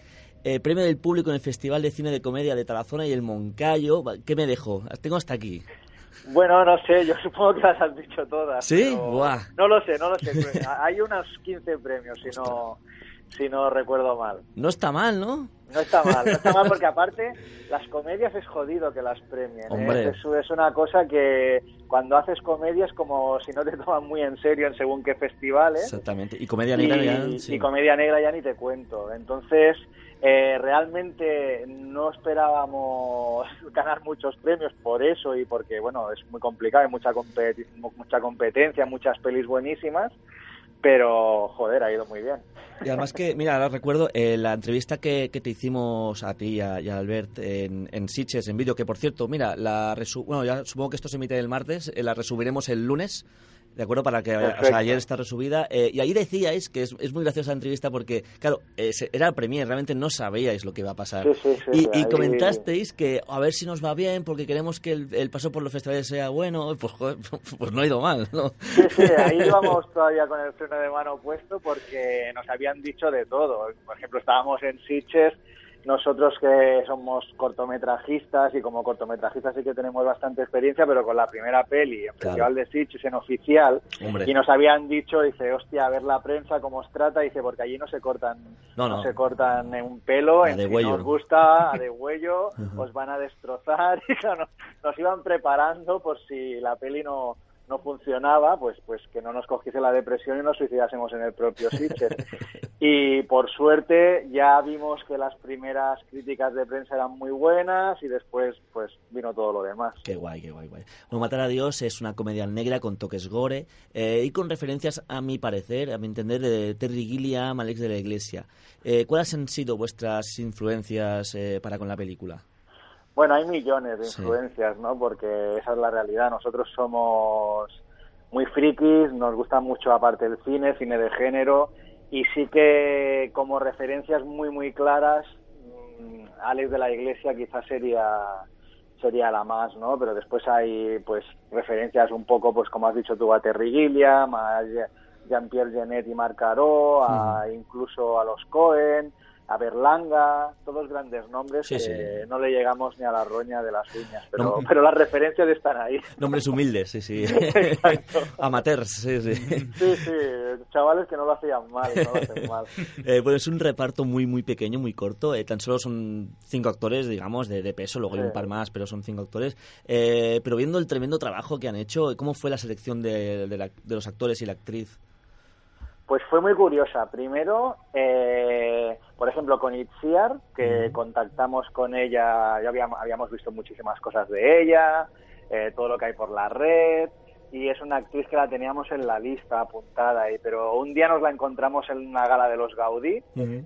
eh, premio del público en el Festival de Cine de Comedia de Tarazona y el Moncayo. ¿Qué me dejo? Tengo hasta aquí. Bueno, no sé, yo supongo que las has dicho todas. ¿Sí? Buah. No lo sé, no lo sé. Hay unos 15 premios, si no, si no recuerdo mal. No está mal, ¿no? No está mal, no está mal porque aparte las comedias es jodido que las premien. ¿eh? Es, es una cosa que cuando haces comedias como si no te toman muy en serio en según qué festivales. Exactamente. Y comedia negra y, ya, sí. y comedia negra ya ni te cuento. Entonces, eh, realmente no esperábamos ganar muchos premios por eso y porque, bueno, es muy complicado, hay mucha, competi- mucha competencia, muchas pelis buenísimas, pero, joder, ha ido muy bien. Y además que, mira, ahora recuerdo eh, la entrevista que, que te hicimos a ti y a, y a Albert en, en Sitges, en vídeo, que por cierto, mira, la resu- bueno, ya supongo que esto se emite el martes, eh, la resubiremos el lunes. ¿De acuerdo? Para que, o sea, ayer está resubida. eh, y ahí decíais que es, es muy graciosa la entrevista porque, claro, eh, era el premier, realmente no sabíais lo que iba a pasar. Sí, sí, sí, y, comentasteis que a ver si nos va bien porque queremos que el, el paso por los festivales sea bueno. Pues, joder, pues no ha ido mal, ¿no? Sí, sí, ahí íbamos todavía con el freno de mano puesto porque nos habían dicho de todo. Por ejemplo, estábamos en Sitges nosotros que somos cortometrajistas y como cortometrajistas sí que tenemos bastante experiencia, pero con la primera peli en Claro. Festival de Sitges en oficial, Hombre. y nos habían dicho, dice, hostia, a ver la prensa cómo os trata, dice, porque allí no se cortan, No, no. se cortan un pelo, A en si no os gusta, a de huello, os van a destrozar, y claro, nos, nos iban preparando por si la peli no no funcionaba, pues pues que no nos cogiese la depresión y nos suicidásemos en el propio Sitges. Y por suerte ya vimos que las primeras críticas de prensa eran muy buenas y después pues vino todo lo demás. Qué guay, qué guay, guay. Bueno, Matar a Dios es una comedia negra con toques gore eh, y con referencias, a mi parecer, a mi entender, de Terry Gilliam, Alex de la Iglesia. Eh, ¿Cuáles han sido vuestras influencias eh, para con la película? Bueno, hay millones de Sí. influencias, ¿no? Porque esa es la realidad. Nosotros somos muy frikis, nos gusta mucho aparte el cine, cine de género, y sí que como referencias muy, muy claras, mm, Alex de la Iglesia quizás sería sería la más, ¿no? Pero después hay, pues, referencias un poco, pues, como has dicho tú, a Terry Gilliam, a Je- Jean-Pierre Genet y Marc Caro, a incluso a los Cohen, a Berlanga, todos grandes nombres Sí, que sí. no le llegamos ni a la roña de las uñas, pero, No. pero las referencias están ahí. Nombres humildes, sí, sí. Amateurs, sí, sí. Sí, sí, chavales que no lo hacían mal, no lo hacen mal. Eh, bueno, es un reparto muy, muy pequeño, muy corto. eh, tan solo son cinco actores, digamos, de, de peso. Luego hay un par más, pero son cinco actores. Eh, pero viendo el tremendo trabajo que han hecho, ¿cómo fue la selección de, de la- de los actores y la actriz? Pues fue muy curiosa. Primero, eh, por ejemplo, con Itziar, que contactamos con ella, ya habíamos, habíamos visto muchísimas cosas de ella, eh, todo lo que hay por la red, y es una actriz que la teníamos en la lista apuntada ahí, pero un día nos la encontramos en una gala de los Gaudí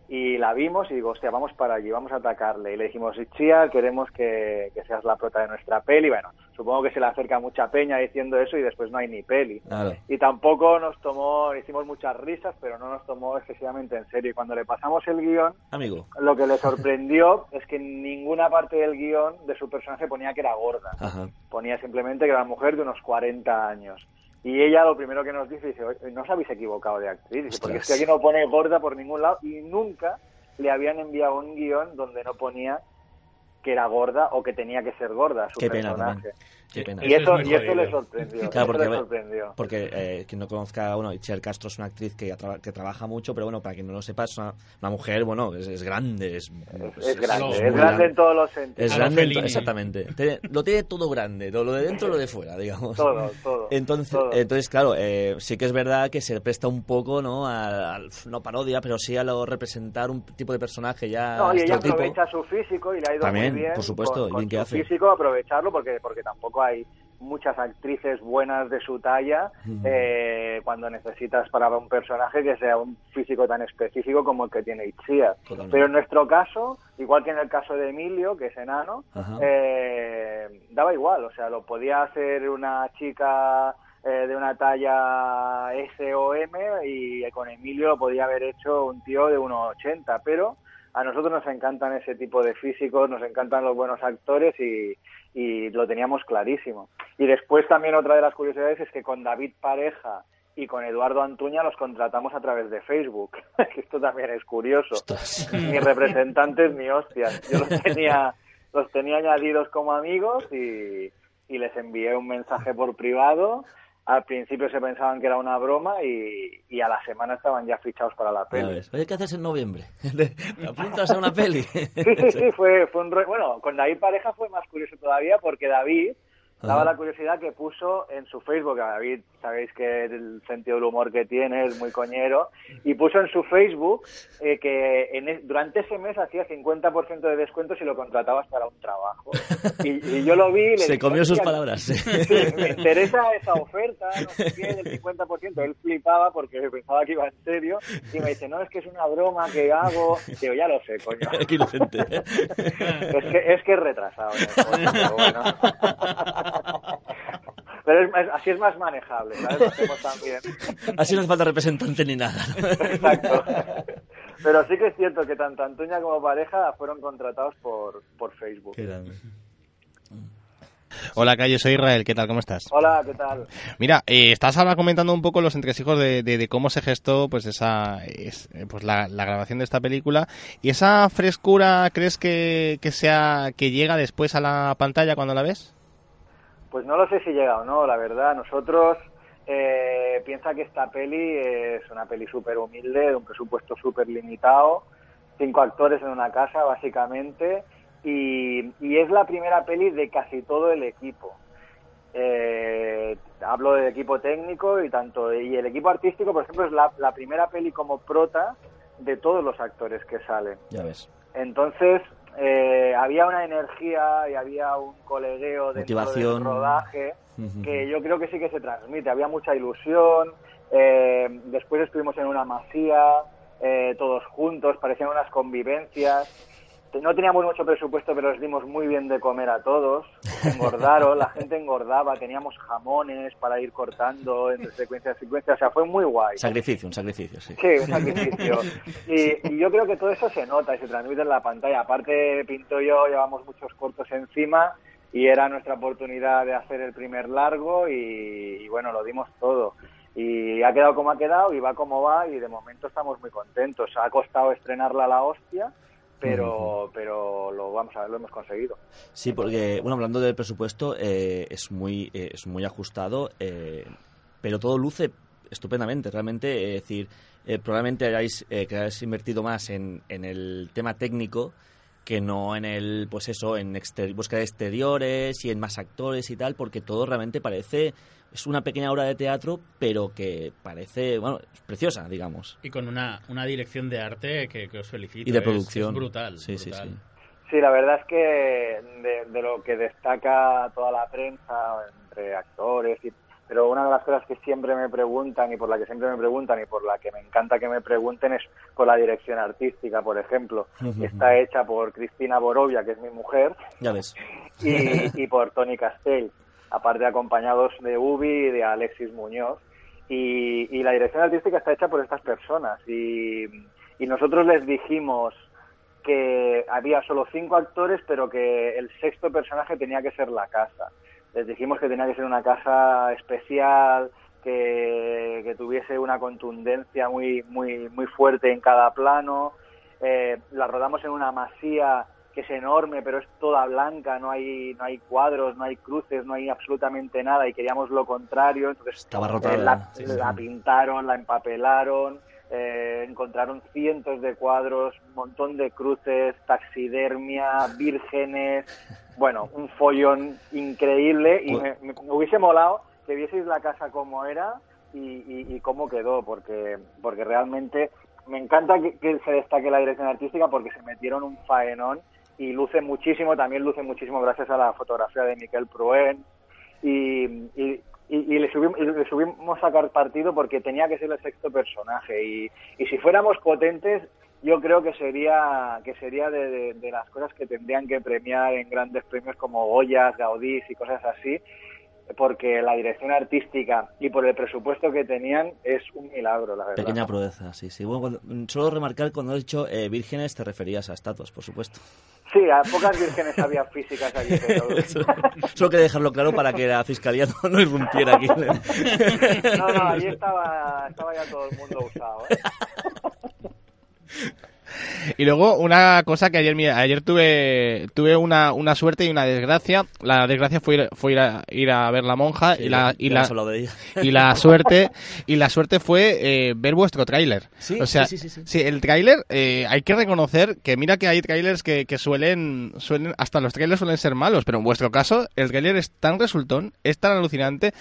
y la vimos y digo, hostia, vamos para allí, vamos a atacarle. Y le dijimos, Itziar, queremos que, que seas la prota de nuestra peli. Bueno, supongo que se le acerca mucha peña diciendo eso y después no hay ni peli. Claro. Y tampoco nos tomó, hicimos muchas risas, pero no nos tomó excesivamente en serio. Y cuando le pasamos el guion, Amigo. lo que le sorprendió es que en ninguna parte del guion de su personaje ponía que era gorda. Ajá. Ponía simplemente que era una mujer de unos 40 años. Y ella lo primero que nos dice, dice, "Oye, no os habéis equivocado de actriz, Dice, porque es que aquí no pone gorda por ningún lado y nunca le habían enviado un guion donde no ponía que era gorda o que tenía que ser gorda su Qué pena personaje. también. Qué pena. Y eso, y eso le sorprendió. Claro, eso porque, le sorprendió. porque eh, quien no conozca, bueno, Itziar Castro es una actriz que, traba- que trabaja mucho, pero bueno, para quien no lo sepa, es una, una mujer, bueno, es, es grande, es, Es grande, es grande gran- en todos los sentidos. Es grande, en exactamente. Tiene- lo tiene todo grande, todo lo de dentro y lo de fuera, digamos. Todo, todo, Entonces, todo. entonces claro, eh, sí que es verdad que se presta un poco, ¿no? A, al- no parodia, pero sí a lo representar un tipo de personaje ya No, y ella aprovecha su físico y le ha ido También, bien. por supuesto, con, el con bien que hace. físico aprovecharlo porque porque tampoco hay muchas actrices buenas de su talla eh, cuando necesitas para un personaje que sea un físico tan específico como el que tiene Itziar. Pero en nuestro caso, igual que en el caso de Emilio, que es enano, eh, daba igual, o sea, lo podía hacer una chica eh, de una talla S o M y con Emilio lo podía haber hecho un tío de 1,80, pero a nosotros nos encantan ese tipo de físicos, nos encantan los buenos actores y, y lo teníamos clarísimo. Y después también otra de las curiosidades es que con David Pareja y con Eduardo Antuña los contratamos a través de Facebook. Esto también es curioso. Ni representantes ni hostias. Yo los tenía, los tenía añadidos como amigos y, y les envié un mensaje por privado. Al principio se pensaban que era una broma y, y a la semana estaban ya fichados para la peli. Oye, ¿qué haces en noviembre? ¿Te apuntas a una peli? Sí, sí, sí, fue, fue un... re- Bueno, con David Pareja fue más curioso todavía porque David daba la curiosidad que puso en su Facebook, a David sabéis que el sentido del humor que tiene es muy coñero, y puso en su Facebook eh, que en es- durante ese mes hacía 50% de descuento si lo contratabas para un trabajo. Y, y yo lo vi y le Se dije, comió sus "Hostia, palabras. sí. Me interesa esa oferta, no sé qué, del 50%. Él flipaba porque pensaba que iba en serio y me dice, no, es que es una broma que hago. Digo, ya lo sé, coño. Qué inocente. Es que es, que es retrasado. ¿no? Pero bueno. Pero es- es- así es más manejable. Así no hace falta representante ni nada. Exacto. Pero sí que es cierto que tanto Antoña como pareja fueron contratados por, por Facebook. Qué grande. Hola, Calle, soy Israel. ¿Qué tal? ¿Cómo estás? Hola, ¿qué tal? Mira, eh, estás ahora comentando un poco los entresijos de, de, de cómo se gestó pues esa es, pues la, la, grabación de esta película y esa frescura crees que, que sea que llega después a la pantalla cuando la ves? Pues no lo sé si llega o no, la verdad. Nosotros eh, piensa que esta peli es una peli súper humilde, de un presupuesto súper limitado, cinco actores en una casa básicamente, y, y, es la primera peli de casi todo el equipo. Eh, hablo del equipo técnico y tanto y el equipo artístico, por ejemplo, es la, la primera peli como prota de todos los actores que salen. Ya ves. Entonces, eh, había una energía y había un colegueo dentro Motivación. del rodaje que yo creo que sí que se transmite. Había mucha ilusión. Eh, después estuvimos en una masía, eh, todos juntos, parecían unas convivencias. No teníamos mucho presupuesto, pero les dimos muy bien de comer a todos. Engordaron, la gente engordaba, teníamos jamones para ir cortando entre secuencia a secuencia. O sea, fue muy guay. Sacrificio, un sacrificio, sí. Sí, un sacrificio. y, y, yo creo que todo eso se nota y se transmite en la pantalla. Aparte, Pinto y yo llevamos muchos cortos encima y era nuestra oportunidad de hacer el primer largo y, y bueno, lo dimos todo y ha quedado como ha quedado y va como va y de momento estamos muy contentos. Ha costado estrenarla a la hostia, pero, uh -huh. pero lo vamos a ver, lo hemos conseguido. Sí, porque, bueno, hablando del presupuesto, eh, es, muy, eh, es muy ajustado, eh, pero todo luce estupendamente, realmente, es decir, eh, probablemente hayáis, que hayáis invertido más en, en el tema técnico que no en el, pues eso, en exter búsqueda de exteriores y en más actores y tal, porque todo realmente parece es una pequeña obra de teatro, pero que parece, bueno, es preciosa, digamos. Y con una, una dirección de arte que, que os felicito. Y de es, producción. Es brutal. Sí, brutal. sí, sí. Sí, la verdad es que de, de, lo que destaca toda la prensa, entre actores, y, pero una de las cosas que siempre me preguntan y por la que siempre me preguntan y por la que me encanta que me pregunten es por la dirección artística, por ejemplo. Uh -huh. Está hecha por Cristina Borovia, que es mi mujer, ya ves. Y, y por Tony Castell aparte acompañados de Ubi y de Alexis Muñoz. Y, la dirección artística está hecha por estas personas. Y, y, nosotros les dijimos que había solo cinco actores, pero que el sexto personaje tenía que ser la casa. Les dijimos que tenía que ser una casa especial, que, que tuviese una contundencia muy, muy, muy fuerte en cada plano. Eh, la rodamos en una masía que es enorme, pero es toda blanca, no hay, no hay cuadros, no hay cruces, no hay absolutamente nada y queríamos lo contrario. Entonces Estaba rotada. la, sí, la sí. pintaron, la empapelaron, eh, encontraron cientos de cuadros, un montón de cruces, taxidermia, vírgenes, bueno, un follón increíble y me, me, me hubiese molado que vieseis la casa como era y, y, y cómo quedó, porque, porque realmente me encanta que, que, se destaque la dirección artística porque se metieron un faenón y luce muchísimo, también luce muchísimo gracias a la fotografía de Miquel Proen y, y, y, le subimos, le subimos, a sacar partido porque tenía que ser el sexto personaje y, si fuéramos potentes yo creo que sería que sería de, las cosas que tendrían que premiar en grandes premios como Goyas, Gaudís y cosas así porque la dirección artística y por el presupuesto que tenían es un milagro, la verdad. Pequeña proeza, sí, sí. Bueno, solo remarcar cuando has dicho eh, vírgenes te referías a estatuas, por supuesto. Sí, a pocas vírgenes había físicas allí. Pero... solo quería dejarlo claro para que la fiscalía no, no irrumpiera aquí. no, no, allí estaba, estaba ya todo el mundo usado. ¿eh? Y luego una cosa que ayer mira, ayer tuve tuve una, una suerte y una desgracia. La desgracia fue ir, fue ir, a, ir a ver la monja sí, y la y la, y la suerte y la suerte fue eh, ver vuestro tráiler. ¿Sí? O sea, sí, el tráiler eh, hay que reconocer que mira que hay tráilers que, que suelen suelen hasta los trailers suelen ser malos, pero en vuestro caso el tráiler es tan resultón, es tan alucinante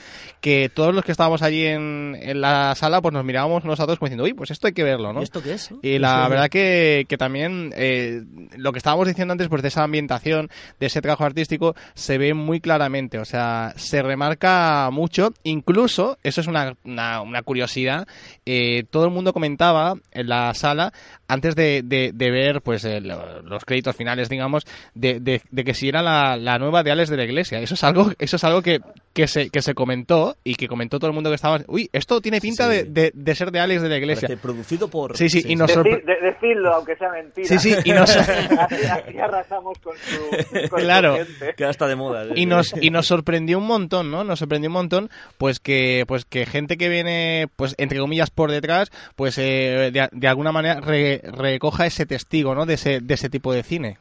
que todos los que estábamos allí en, en la sala pues nos mirábamos nosotros como diciendo, "Uy, pues esto hay que verlo", ¿no? ¿Y esto qué es? Y la verdad que, que también eh, lo que estábamos diciendo antes, pues de esa ambientación, de ese trabajo artístico, se ve muy claramente, o sea, se remarca mucho, incluso, eso es una, una, una curiosidad, eh, todo el mundo comentaba en la sala antes de, de, de ver pues eh, lo- los créditos finales, digamos, de, de- de que si era la, la nueva de Alex de la Iglesia. Eso es algo, eso es algo que, que, se, que se comentó y que comentó todo el mundo que estaba. Uy, esto tiene pinta Sí. de, de- de ser de Alex de la Iglesia. Parece producido por... Sí, sí, y nos sorpre- Deci- de- decidlo, aunque sea mentira. Sí, sí, y nos- así, así arrasamos con su, con su Claro. gente. Que ahora está de moda. y nos y nos sorprendió un montón no nos sorprendió un montón pues que pues que gente que viene pues entre comillas por detrás pues eh, de, de alguna manera re- recoja ese testigo no de ese de ese tipo de cine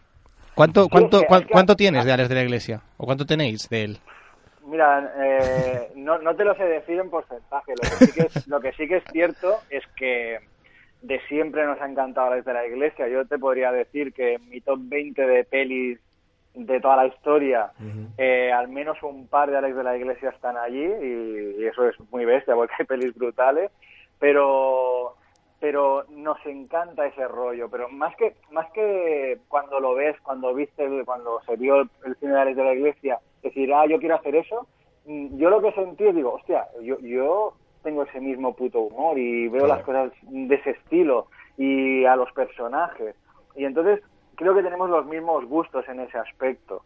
cuánto cuánto tienes de Alex de la Iglesia o cuánto tenéis de él Mira, eh, no, no te lo sé decir en porcentaje. Lo que, sí que es, lo que sí que es cierto es que de siempre nos ha encantado Alex de la Iglesia. Yo te podría decir que en mi top 20 de pelis de toda la historia, eh, al menos un par de Alex de la Iglesia están allí y, y eso es muy bestia porque hay pelis brutales. Pero pero nos encanta ese rollo, pero más que más que cuando lo ves, cuando viste, cuando se vio el, el cine de Alex de la Iglesia, decir, ah, yo quiero hacer eso, mm, yo lo que sentí es, digo, hostia, yo, yo tengo ese mismo puto humor y veo las cosas de ese estilo y a los personajes. Y entonces creo que tenemos los mismos gustos en ese aspecto.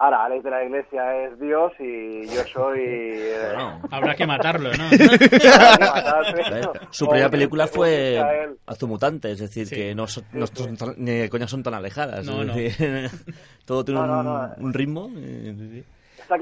Ahora, Alex de la Iglesia es Dios y yo soy... eh, Habrá que matarlo, ¿no? Su primera película fue Azumutante, es decir, que no, son, no son tan- ni de coña son tan alejadas. No, no. todo tiene No, no, un, no. un ritmo. eh, sí, sí.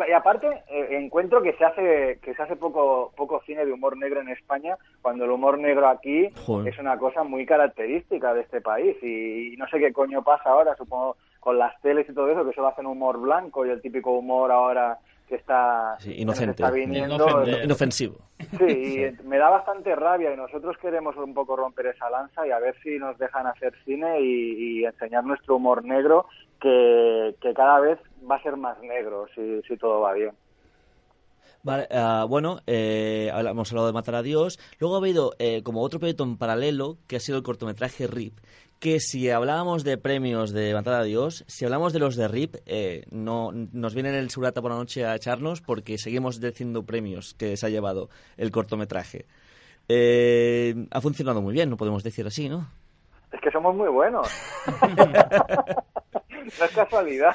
Y aparte, eh, encuentro que se hace que se hace poco poco cine de humor negro en España, cuando el humor negro aquí Joder. es una cosa muy característica de este país. Y, y no sé qué coño pasa ahora, supongo, con las teles y todo eso, que solo hacen humor blanco y el típico humor ahora que está, Sí, que nos inocente. está viniendo. Inofensivo. Sí, y me da bastante rabia y nosotros queremos un poco romper esa lanza y a ver si nos dejan hacer cine y, y enseñar nuestro humor negro que, que cada vez va a ser más negro si, si todo va bien. Vale, ah, bueno, eh, hemos hablado de Matar a Dios. Luego ha habido eh, como otro proyecto en paralelo, que ha sido el cortometraje RIP. Que si hablábamos de premios de Matar a Dios, si hablamos de los de RIP, eh, no, nos viene el Surata por la noche a echarnos porque seguimos diciendo premios que se ha llevado el cortometraje. Eh, ha funcionado muy bien, no podemos decir así, ¿no? Es que somos muy buenos. no es casualidad.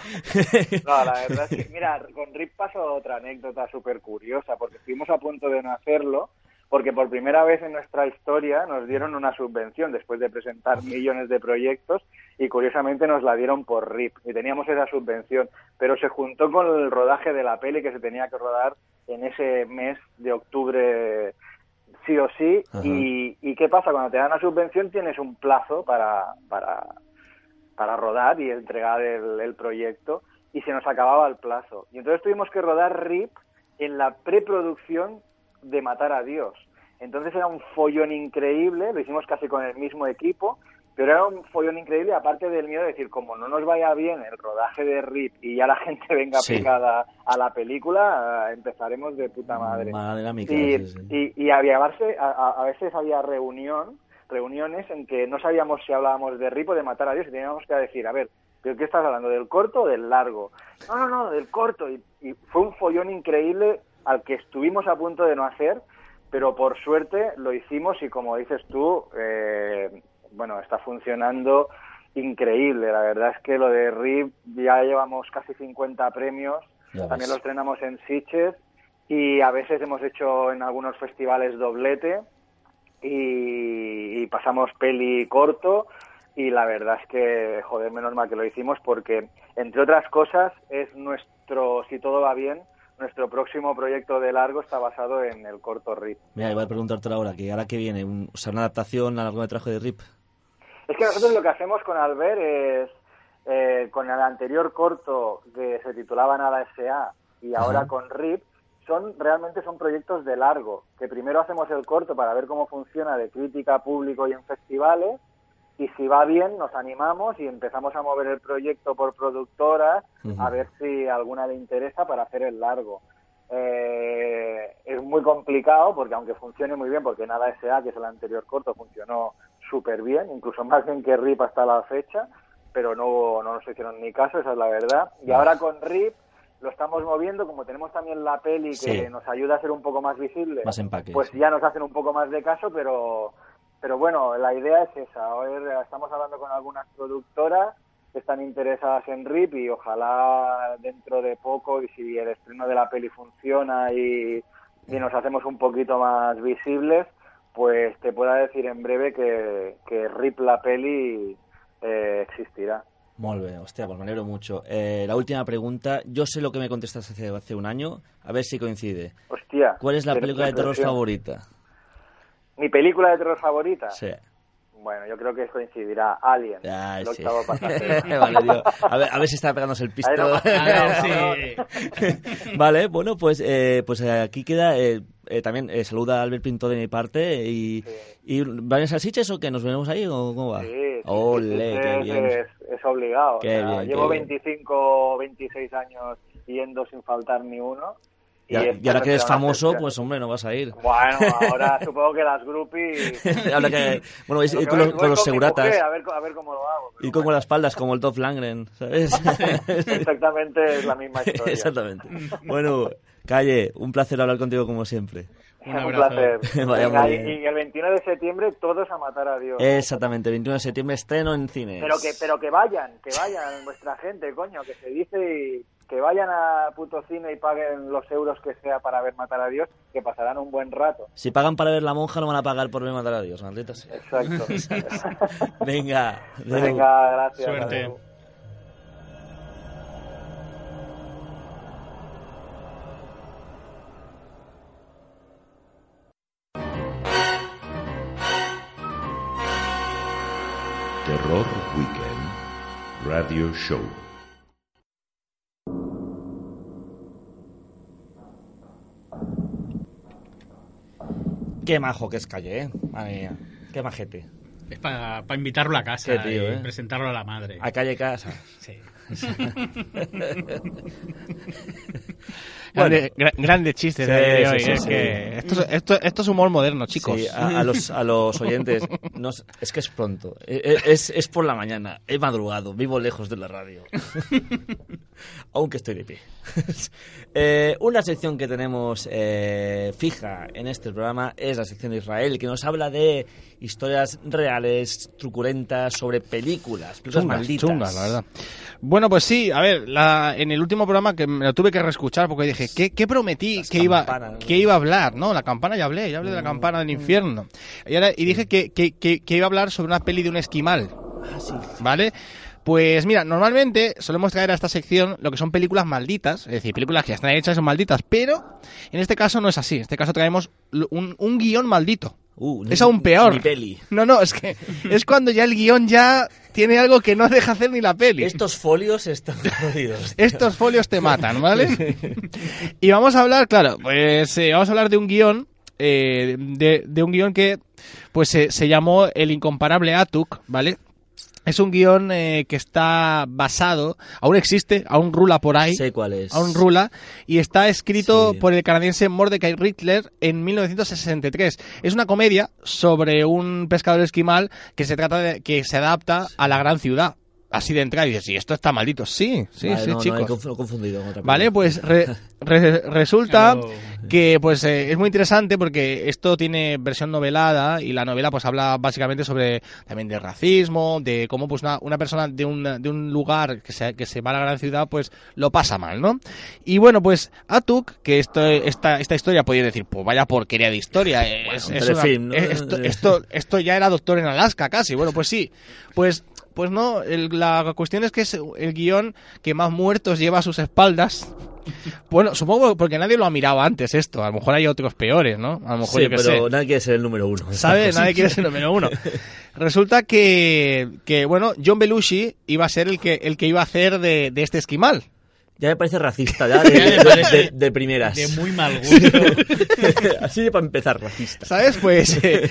No, la verdad es que, mira, con Rip pasó otra anécdota súper curiosa, porque estuvimos a punto de no hacerlo, porque por primera vez en nuestra historia nos dieron una subvención después de presentar millones de proyectos y curiosamente nos la dieron por RIP y teníamos esa subvención, pero se juntó con el rodaje de la peli que se tenía que rodar en ese mes de octubre sí o sí. Y, ¿Y qué pasa? Cuando te dan la subvención tienes un plazo para, para, para rodar y entregar el, el proyecto y se nos acababa el plazo. Y entonces tuvimos que rodar RIP en la preproducción de Matar a Dios. Entonces era un follón increíble, lo hicimos casi con el mismo equipo, pero era un follón increíble, aparte del miedo de decir, como no nos vaya bien el rodaje de RIP y ya la gente venga Sí. pegada a la película, empezaremos de puta madre. Mala dinámica. Y, sí, sí. y, y había, a, a- a veces había reunión, reuniones en que no sabíamos si hablábamos de RIP o de matar a Dios y teníamos que decir, a ver, ¿pero qué estás hablando? ¿Del corto o del largo? No, no, no, del corto. Y, y fue un follón increíble al que estuvimos a punto de no hacer, pero por suerte lo hicimos y como dices tú, eh, bueno, está funcionando increíble. La verdad es que lo de RIP ya llevamos casi 50 premios, Ya también ves. lo estrenamos en Sitges y a veces hemos hecho en algunos festivales doblete y, y pasamos peli corto y la verdad es que, joder, menos mal que lo hicimos porque, entre otras cosas, es nuestro, si todo va bien, nuestro próximo proyecto de largo está basado en el corto RIP. Mira, iba a preguntarte ahora, que ahora que viene, un, o sea, una adaptación al largometraje de RIP. Es que nosotros lo que hacemos con Albert es, eh, con el anterior corto que se titulaba Nada S.A. y ahora Ajá. con RIP, son realmente son proyectos de largo, que primero hacemos el corto para ver cómo funciona de crítica, público y en festivales, y si va bien nos animamos y empezamos a mover el proyecto por productoras a ver si alguna le interesa para hacer el largo. Eh, es muy complicado porque aunque funcione muy bien, porque Nada S.A., que es el anterior corto, funcionó súper bien, incluso más bien que RIP hasta la fecha, pero no, no nos hicieron ni caso, esa es la verdad. Y ahora con RIP lo estamos moviendo, como tenemos también la peli que Sí. nos ayuda a ser un poco más visible, Más empaque. pues sí. ya nos hacen un poco más de caso, pero pero bueno, la idea es esa. Hoy estamos hablando con algunas productoras que están interesadas en RIP y ojalá dentro de poco, y si el estreno de la peli funciona y, y nos hacemos un poquito más visibles, pues te pueda decir en breve que, que RIP la peli eh, existirá. Molt bé, hostia, pues me alegro mucho. Eh, la última pregunta, yo sé lo que me contestaste hace, hace un año, a ver si coincide. Hostia. ¿Cuál es la película de terror favorita? ¿Mi película de terror favorita? Sí. Bueno, yo creo que coincidirá. Alien, Ay, el sí. vale. A ver, a ver si está pegándose el pisto. No nada, vale, bueno, pues, eh, pues aquí queda. eh, eh, también eh, saluda a Albert Pinto de mi parte. ¿Y, y ¿van a salchiches o que nos vemos ahí o cómo va? Sí, sí, Ole, sí, qué es, bien. es- es obligado. Qué O sea, bien, llevo qué bien. 25, 26 años yendo sin faltar ni uno. Y, ahora que eres famoso, pues hombre, no vas a ir. Bueno, ahora supongo que las groupies... Ahora que- bueno, Lo que con voy- los, voy con los seguratas. mujer, a, ver, a ver cómo lo hago. Y con las espaldas, como el Top Langren, ¿sabes? Exactamente es la misma historia. Exactamente. Bueno, Calle, un placer hablar contigo como siempre. Un, placer. Vaya, Venga, muy y, el 21 de septiembre todos a matar a Dios. Exactamente, 21 de septiembre estreno en cines. Pero que, pero que vayan, que vayan vuestra gente, coño, que se dice y que vayan a puto cine y paguen los euros que sea para ver matar a Dios, que pasarán un buen rato. Si pagan para ver la monja, no van a pagar por ver matar a Dios, maldita sea. Exacto. Venga. Venga, gracias. Suerte. Radio Show. Qué majo que es Calle, ¿eh? Madre mía, qué majete. Es para invitarlo a casa tío, y ¿eh? presentarlo a la madre. A Calle Casa. Sí. Grande- gra- grandes chistes Sí, de hoy, sí, es sí. que esto, es- esto, esto es humor moderno, chicos. A, a los, a los oyentes, no es es que es pronto, e- e- es, es por la mañana, he madrugado, vivo lejos de la radio, aunque estoy de pie. Eh, una sección que tenemos eh, fija en este programa es la sección de Israel, que nos habla de historias reales, truculentas, sobre películas, películas Chungas, malditas. chungas, la verdad. Bueno, pues sí, a ver, la- en el último programa que me lo tuve que reescuchar porque dije, ¿qué, qué prometí que iba, que iba a hablar? No, la campana ya hablé, ya hablé de la campana del infierno. Y, ahora- y dije que, que- que- que iba a hablar sobre una peli de un esquimal. ¿Vale? Pues mira, normalmente solemos traer a esta sección lo que son películas malditas, es decir, películas que ya están hechas y son malditas, pero en este caso no es así. En este caso traemos un, un guion maldito. Uh, es aún peor. Mi peli. No, no, es que es cuando ya el guion ya tiene algo que no deja hacer ni la peli. Estos folios están jodidos. Estos folios te matan, ¿vale? Y vamos a hablar, claro, pues eh, vamos a hablar de un guion, eh, de, de un guion que pues se- se llamó El incomparable Atuk, ¿vale? Es un guion eh, que está basado, aún existe, aún rula por ahí. Sé cuál es. Aún rula. Y está escrito Sí. por el canadiense Mordecai Rittler en 1963. Es una comedia sobre un pescador esquimal que se trata de que se adapta a la gran ciudad. Así de entrada y dices, sí, esto está maldito. Sí, sí, Vale, sí, no, no, chicos. lo he confundido con otra Vale, pues re- re- resulta Claro. que pues eh, es muy interesante porque esto tiene versión novelada y la novela pues habla básicamente sobre también de racismo, de cómo pues una, una persona de un, de un lugar que se, que se va a la gran ciudad pues lo pasa mal, ¿no? Y bueno, pues Atuk, que esto, esta, esta historia podía decir, pues vaya porquería de historia, es, un es una- telefilm, ¿no? esto, esto, esto ya era Doctor en Alaska casi, bueno, pues sí, pues pues no, el- la cuestión es que es el guion que más muertos lleva a sus espaldas. Bueno, supongo porque nadie lo ha mirado antes esto. A lo mejor hay otros peores, ¿no? A lo mejor Sí, yo que pero sé. nadie quiere ser el número uno. ¿Sabe? Nadie quiere ser el número uno. Resulta que, que, bueno, John Belushi iba a ser el que, el que iba a hacer de, de este esquimal. Ya me parece racista, ya de, de- de- de primeras. De muy mal gusto. Así de para empezar, racista. ¿Sabes? Pues eh,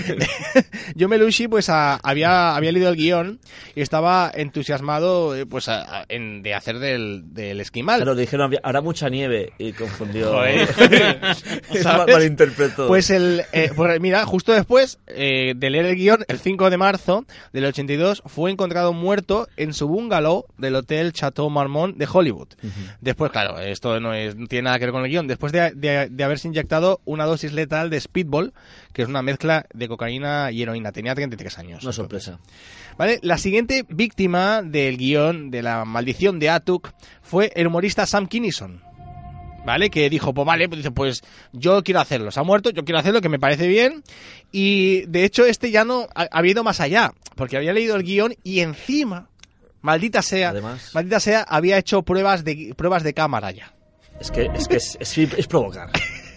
John Belushi pues a- había, había leído el guion y estaba entusiasmado eh, pues a- a- en, de hacer del, del esquimal. Claro, dijeron, había- hará mucha nieve y confundió. Joder. Mal- ¿Sabes? Malinterpretó. Pues el, eh, pues mira, justo después eh, de leer el guion, el 5 de marzo del 82, fue encontrado muerto en su bungalow del Hotel Chateau Marmont de Hollywood. Después, claro, esto no, es, no tiene nada que ver con el guion. Después de, de- de haberse inyectado una dosis letal de Speedball, que es una mezcla de cocaína y heroína. Tenía 33 años. Una sorpresa. ¿Vale? La siguiente víctima del guion de la maldición de Atuk fue el humorista Sam Kinison. ¿Vale? Que dijo, pues vale, pues dice, pues yo quiero hacerlo. Se ha muerto, yo quiero hacerlo, que me parece bien. Y de hecho, este ya no ha, había ido más allá, porque había leído el guion y encima, maldita sea, Además. maldita sea, había hecho pruebas de pruebas de cámara ya. Es que es, que es, es, es provocar.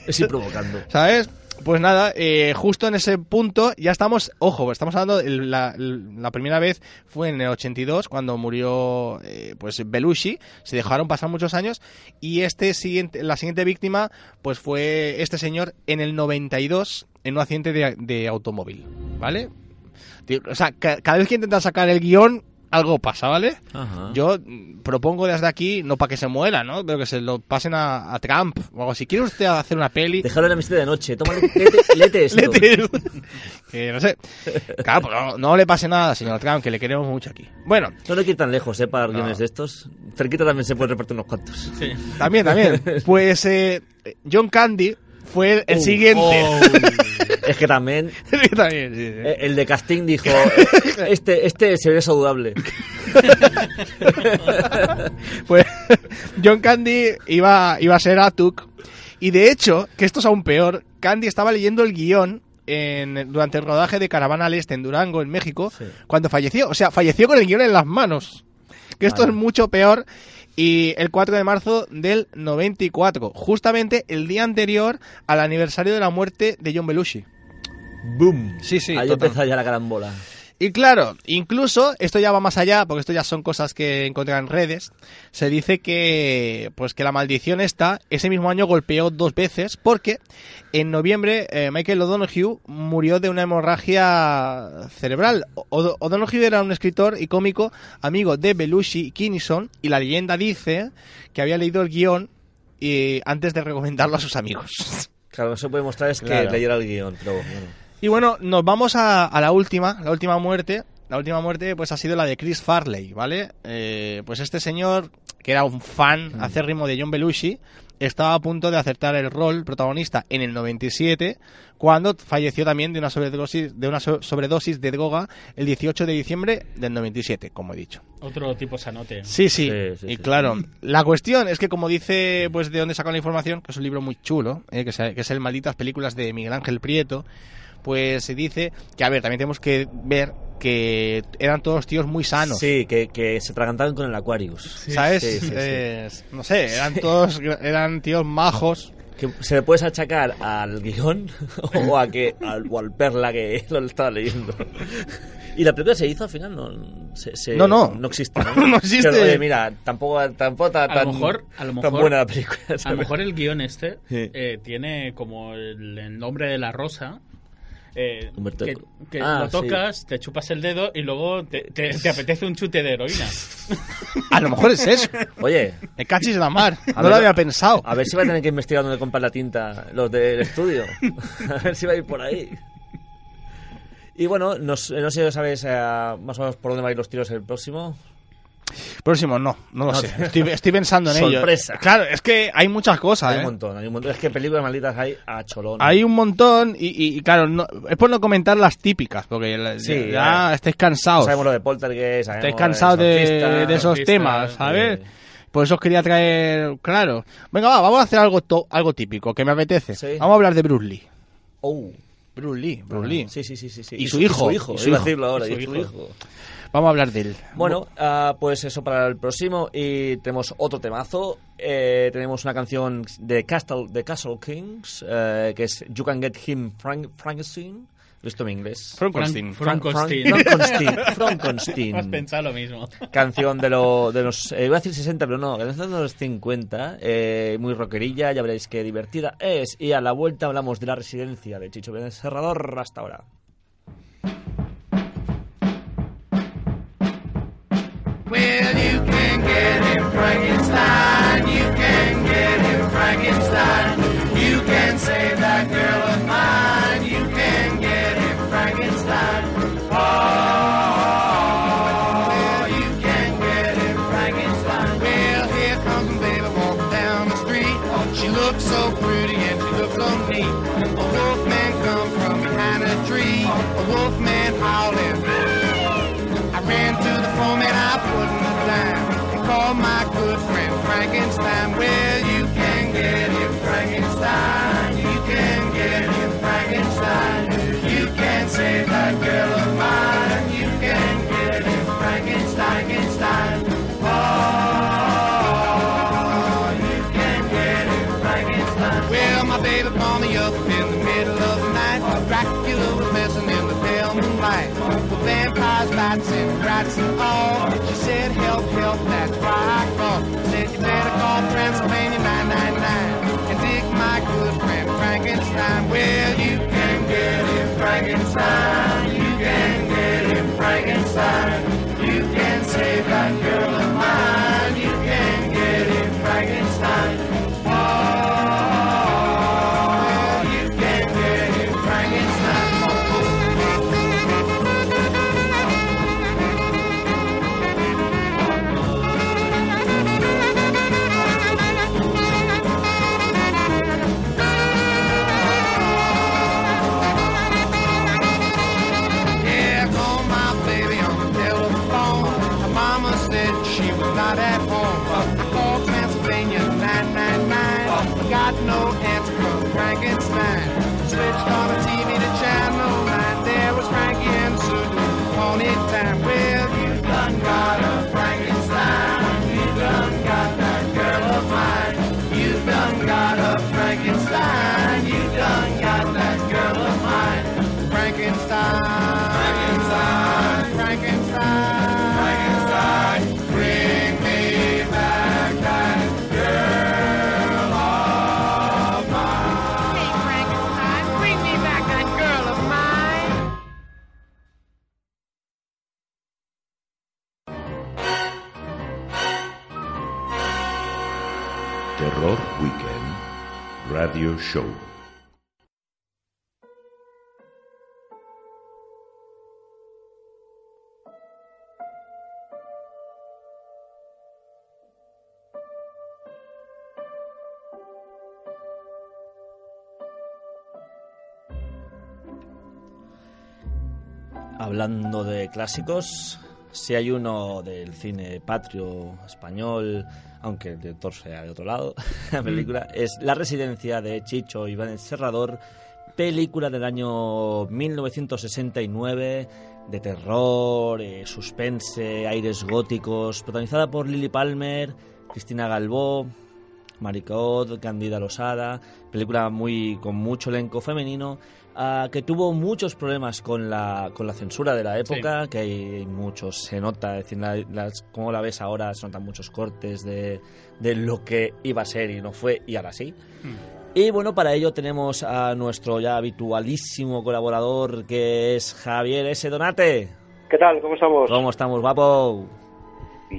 Es ir provocando. ¿Sabes? Pues nada, eh, justo en ese punto ya estamos, ojo, estamos hablando, la, la primera vez fue en el 82 cuando murió eh, pues Belushi, se dejaron pasar muchos años y este siguiente, la siguiente víctima pues fue este señor en el 92 en un accidente de, de automóvil, ¿vale? O sea, ca- cada vez que intentan sacar el guion algo pasa, ¿vale? Ajá. Yo propongo desde aquí, no para que se muera, ¿no? Pero que se lo pasen a, a Trump o algo. Si quiere usted hacer una peli... Dejarlo en la amistad de noche. Toma, lete, lete esto. Lete. que no sé. Claro, pues no, no le pase nada, señor Trump, que le queremos mucho aquí. Bueno, No hay que ir tan lejos, ¿eh? Para guiones de estos. Cerquita también se puede repartir unos cuantos. Sí. también, también. Pues eh, John Candy fue el Uh, siguiente. oh. es que también. También, sí, sí. eh, El de casting dijo: Este, este se ve saludable. Pues John Candy iba, iba a ser Atuk. Y de hecho, que esto es aún peor, Candy estaba leyendo el guion en, durante el rodaje de Caravana al Este en Durango, en México, Sí. cuando falleció. O sea, falleció con el guion en las manos. Que esto es mucho peor. Y el 4 de marzo del 94, justamente el día anterior al aniversario de la muerte de John Belushi. ¡Boom! Sí, sí, Ahí total. empieza ya la carambola. Y claro, incluso esto ya va más allá, porque esto ya son cosas que encontré en redes. Se dice que pues que la maldición esta ese mismo año golpeó dos veces porque en noviembre eh, Michael O'Donoghue murió de una hemorragia cerebral. O- O'Donoghue era un escritor y cómico amigo de Belushi y Kinison y la leyenda dice que había leído el guion y antes de recomendarlo a sus amigos. Claro, que se puede mostrar es que Claro. leyera el guion, pero bueno. Y bueno, nos vamos a, a la última, la última muerte. La última muerte pues ha sido la de Chris Farley, ¿vale? Eh, pues este señor, que era un fan acérrimo de John Belushi, estaba a punto de acertar el rol protagonista en el 97, cuando falleció también de una sobredosis de, una so- sobredosis de droga el 18 de diciembre del 97, como he dicho. Otro tipo sanote. Sí, sí, Sí, sí, y sí. claro, la cuestión es que como dice, pues de dónde sacó la información, que es un libro muy chulo, eh, que, se- que es el Malditas Películas de Miguel Ángel Prieto, pues se dice que, a ver, también tenemos que ver que eran todos tíos muy sanos. Sí, que, que se tragantaban con el Aquarius. ¿Sabes? Sí, sí, sí. Eh, no sé, eran todos, eran tíos majos. Que se le puedes achacar al guion o a que al, o al perla que lo estaba leyendo. Y la película se hizo al final, no, se- se- No, no. no existe. No existe. Pero, oye, mira, tampoco, tampoco tan, A lo tan- mejor, a lo tan mejor, buena la película. a lo ¿sabes? mejor el guion este Sí. eh, tiene como el, el nombre de la rosa. Eh, Humberto que Ah, lo tocas, te chupas el dedo y luego te, te- te apetece un chute de heroína. A lo mejor es eso. Oye, Me cachis la mar. A No ver, lo había pensado. a ver si va a tener que investigar dónde comprar la tinta los del estudio. A ver si va a ir por ahí. Y bueno, no, sé- no sé si sabes eh, más o menos por dónde va a ir los tiros el próximo. Próximo, no, no lo No sé. Estoy, estoy pensando en ello. Sorpresa. Claro, es que hay muchas cosas, Hay ¿eh? un montón, hay un montón. Es que películas malditas hay a cholón. Hay un montón y, y- y, claro, no- es por no comentar las típicas, porque la- Sí, ya, ya. estáis cansados. Sabemos lo de Poltergeist, Estáis cansados de, Exorcista, de esos temas, ¿sabes? sí. Por eso os quería traer, claro. Venga, va, vamos a hacer algo, to- algo típico, que me apetece. Sí. Vamos a hablar de Bruce Lee. Oh. Bruce Lee, Bruce Lee. Sí, sí, sí, sí, sí. Y su hijo, su hijo, y su iba a hijo, decirlo ahora, y su y su hijo. hijo. Vamos a hablar de él. Bueno, ah, pues eso para el próximo. Y tenemos otro temazo. Eh, tenemos una canción de Castle, de Castle Kings, eh, que es You Can Get Him Frank, Frankenstein. Visto en inglés. Frankenstein. Frank- Frankenstein. Frank- Frankenstein. Frankenstein. Has pensado lo mismo. Canción de, lo, de los. eh, iba a decir 60, pero no, canción de los 50. eh, muy rockerilla, ya veréis qué divertida es. Y a la vuelta hablamos de la residencia de Chicho Pérez Serrador hasta ahora. Well, you can get him Frankenstein. Frankenstein. Hablando de clásicos, si hay uno del cine patrio español, aunque el director sea de otro lado, la película, es La residencia de Chicho Iván Serrador, película del año 1969 de terror, eh, suspense, aires góticos, protagonizada por Lily Palmer, Cristina Galbó, Maricot, Candida Losada, película muy con mucho elenco femenino, ah, que tuvo muchos problemas con la, con la censura de la época, que hay muchos, se nota, es decir, la- las- como la ves ahora, se notan muchos cortes de, de lo que iba a ser y no fue, y ahora sí. Y bueno, para ello tenemos a nuestro ya habitualísimo colaborador, que es Javier S. Donate. ¿Qué tal? ¿Cómo estamos? ¿Cómo estamos, guapo?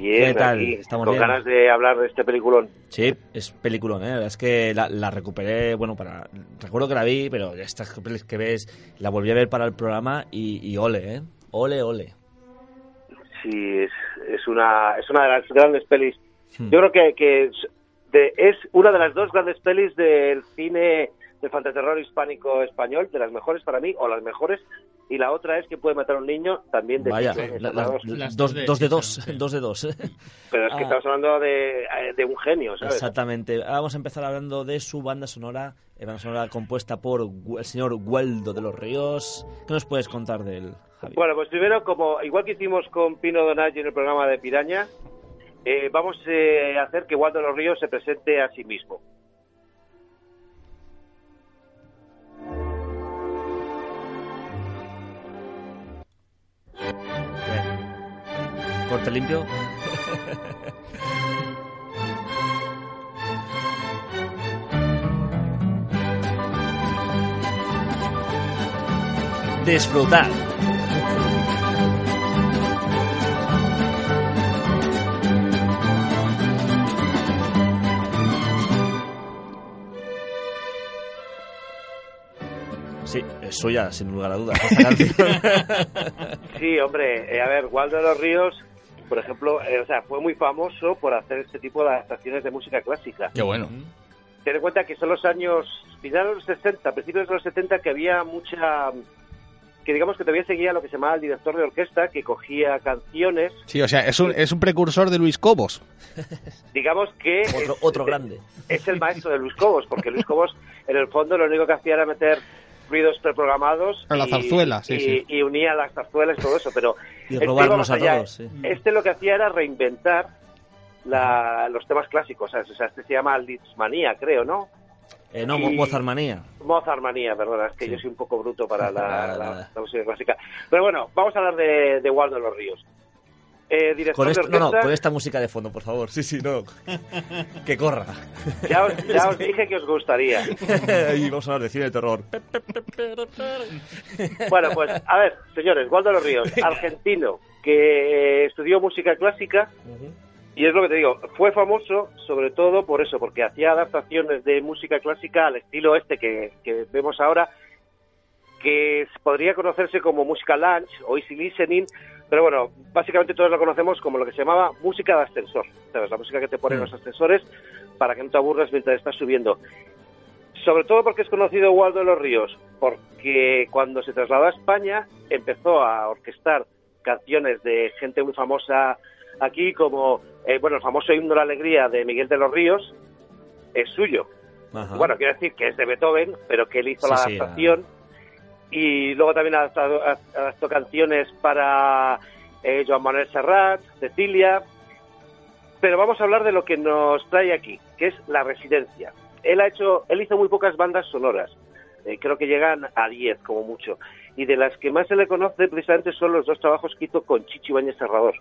Bien, ¿Qué tal? aquí, Estamos con bien. ganas de hablar de este peliculón. Sí, es peliculón, ¿eh? Es que la, la recuperé, bueno, para recuerdo que la vi, pero estas pelis que ves, la volví a ver para el programa y, y ole, ¿eh? Ole, ole. Sí, es, es, una, es una de las grandes pelis. Hmm. Yo creo que, que es, de- es una de las dos grandes pelis del cine del fantaterror hispánico español, de las mejores para mí, o las mejores. Y la otra es que puede matar a un niño también de Vaya, Disney, la- la- dos. la- dos, dos de dos, dos de dos. Pero es que Ah. estamos hablando de, eh, de un genio, ¿sabes? Exactamente. Ahora vamos a empezar hablando de su banda sonora, eh, banda sonora compuesta por el señor Gueldo de los Ríos. ¿Qué nos puedes contar de él, Javi? Bueno, pues primero, como igual que hicimos con Pino Donaggi en el programa de Piraña, eh, vamos eh, a hacer que Waldo de los Ríos se presente a sí mismo. Corte limpio. Disfrutar. Sí, es suya, sin lugar a dudas. Sí, hombre, eh, a ver, Waldo de los Ríos, por ejemplo, eh, o sea, fue muy famoso por hacer este tipo de adaptaciones de música clásica. Qué bueno. Ten en cuenta que son los años finales de los 60, principios de los 70, que había mucha que digamos que todavía seguía lo que se llamaba el director de orquesta, que cogía canciones, Sí, o sea, es un, es un precursor de Luis Cobos. digamos que Otro, otro grande. es el maestro de Luis Cobos, porque Luis Cobos en el fondo lo único que hacía era meter ruidos preprogramados A la y- zarzuela, sí, y, sí. y unía las zarzuelas y todo eso, pero Y este robarnos a allá. todos, sí. Este lo que hacía era reinventar la- los temas clásicos, ¿sabes? o sea, este se llama Litzmanía, creo, ¿no? Eh, no, Y- Mo- Mozartmanía. Mozartmanía, perdona, es que yo soy un poco bruto para la, música clásica. Pero bueno, vamos a hablar de, de Waldo de los Ríos. Eh, director Con de esto, no, no, orquesta, con esta música de fondo, por favor. Sí, sí, no. que corra. ya, os, ya os dije que os gustaría. y vamos a hablar de cine de terror. Bueno, pues a ver, señores, Waldo de los Ríos, argentino, que estudió música clásica y es lo que te digo, fue famoso sobre todo por eso, porque hacía adaptaciones de música clásica al estilo este que, que vemos ahora, que podría conocerse como música lunch o easy listening, pero bueno, básicamente todos lo conocemos como lo que se llamaba música de ascensor, ¿sabes? La música que te ponen Mm. los ascensores para que no te aburras mientras estás subiendo. Sobre todo porque es conocido Waldo de los Ríos, porque cuando se trasladó a España empezó a orquestar canciones de gente muy famosa aquí, como eh, bueno el famoso himno de la alegría de Miguel de los Ríos, es suyo. Ajá. Bueno, quiero decir que es de Beethoven, pero que él hizo Sí, la sí, adaptación. Y luego también ha adaptado, adaptó canciones para eh, Joan Manuel Serrat, Cecilia. Pero vamos a hablar de lo que nos trae aquí, que es la residencia. Él ha hecho, él hizo muy pocas bandas sonoras. Eh, creo que llegan a 10 como mucho. Y de las que más se le conoce precisamente son los dos trabajos que hizo con Chichi Bañez Serrador.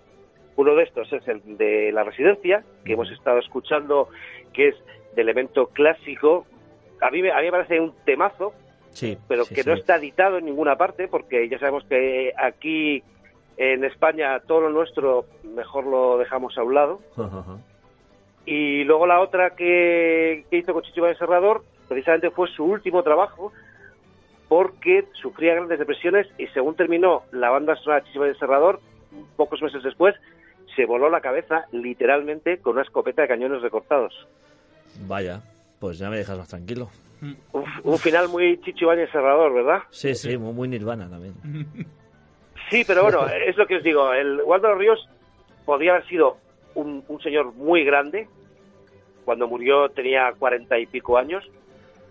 Uno de estos es el de La Residencia, que hemos estado escuchando, que es de elemento clásico. A mí, me- a mí me parece un temazo, Sí, pero sí, que sí. no está editado en ninguna parte, porque ya sabemos que aquí en España todo lo nuestro mejor lo dejamos a un lado. Y luego la otra que, que hizo con Chicho Ibañez Serrador, precisamente fue su último trabajo, porque sufría grandes depresiones y según terminó la banda sonora de Chicho Ibañez Serrador, pocos meses después, se voló la cabeza literalmente con una escopeta de cañones recortados. Vaya, pues ya me dejas más tranquilo. Un, un final muy Chicho Ibañez Serrador, ¿verdad? Sí, sí, muy, muy nirvana también. Sí, pero bueno, es lo que os digo. El Waldo Ríos podía haber sido un, un señor muy grande. Cuando murió tenía cuarenta y pico años.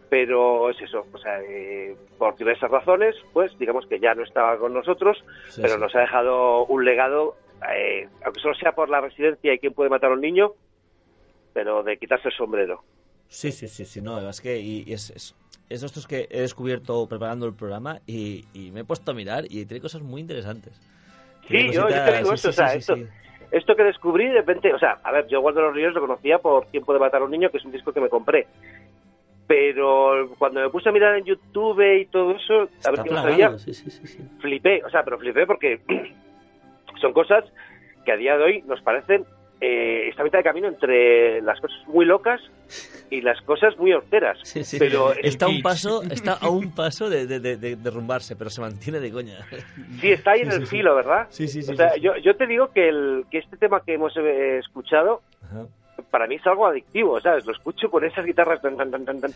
Pero es eso, o sea, eh, por diversas razones, pues digamos que ya no estaba con nosotros, Sí, pero sí. nos ha dejado un legado, eh, aunque solo sea por la residencia y quién puede matar a un niño, pero de quitarse el sombrero. Sí, sí, sí, sí, no, es que y, y es, es, es de estos que he descubierto preparando el programa y, y me he puesto a mirar y tiene cosas muy interesantes. Sí, yo, yo te digo sí, esto, sí, o sea, sí, esto, esto que descubrí de repente, o sea, a ver, yo Waldo de los Ríos lo conocía por Quién puede matar a un niño, que es un disco que me compré. Pero cuando me puse a mirar en YouTube y todo eso, a ver qué no sabía, flipé, o sea, pero flipé porque son cosas que a día de hoy nos parecen eh, esta mitad de camino entre las cosas muy locas y las cosas muy horteras. Sí, sí. Pero está a un paso, está a un paso de, de, de- de derrumbarse, pero se mantiene de coña. Sí, está ahí en Sí, el filo, ¿verdad? Sí, sí, sí, O sea, sí, sí. Yo, yo te digo que, el, que este tema que hemos eh, escuchado, Ajá. para mí es algo adictivo, ¿sabes? Lo escucho con esas guitarras tan, tan, tan, tan, tan,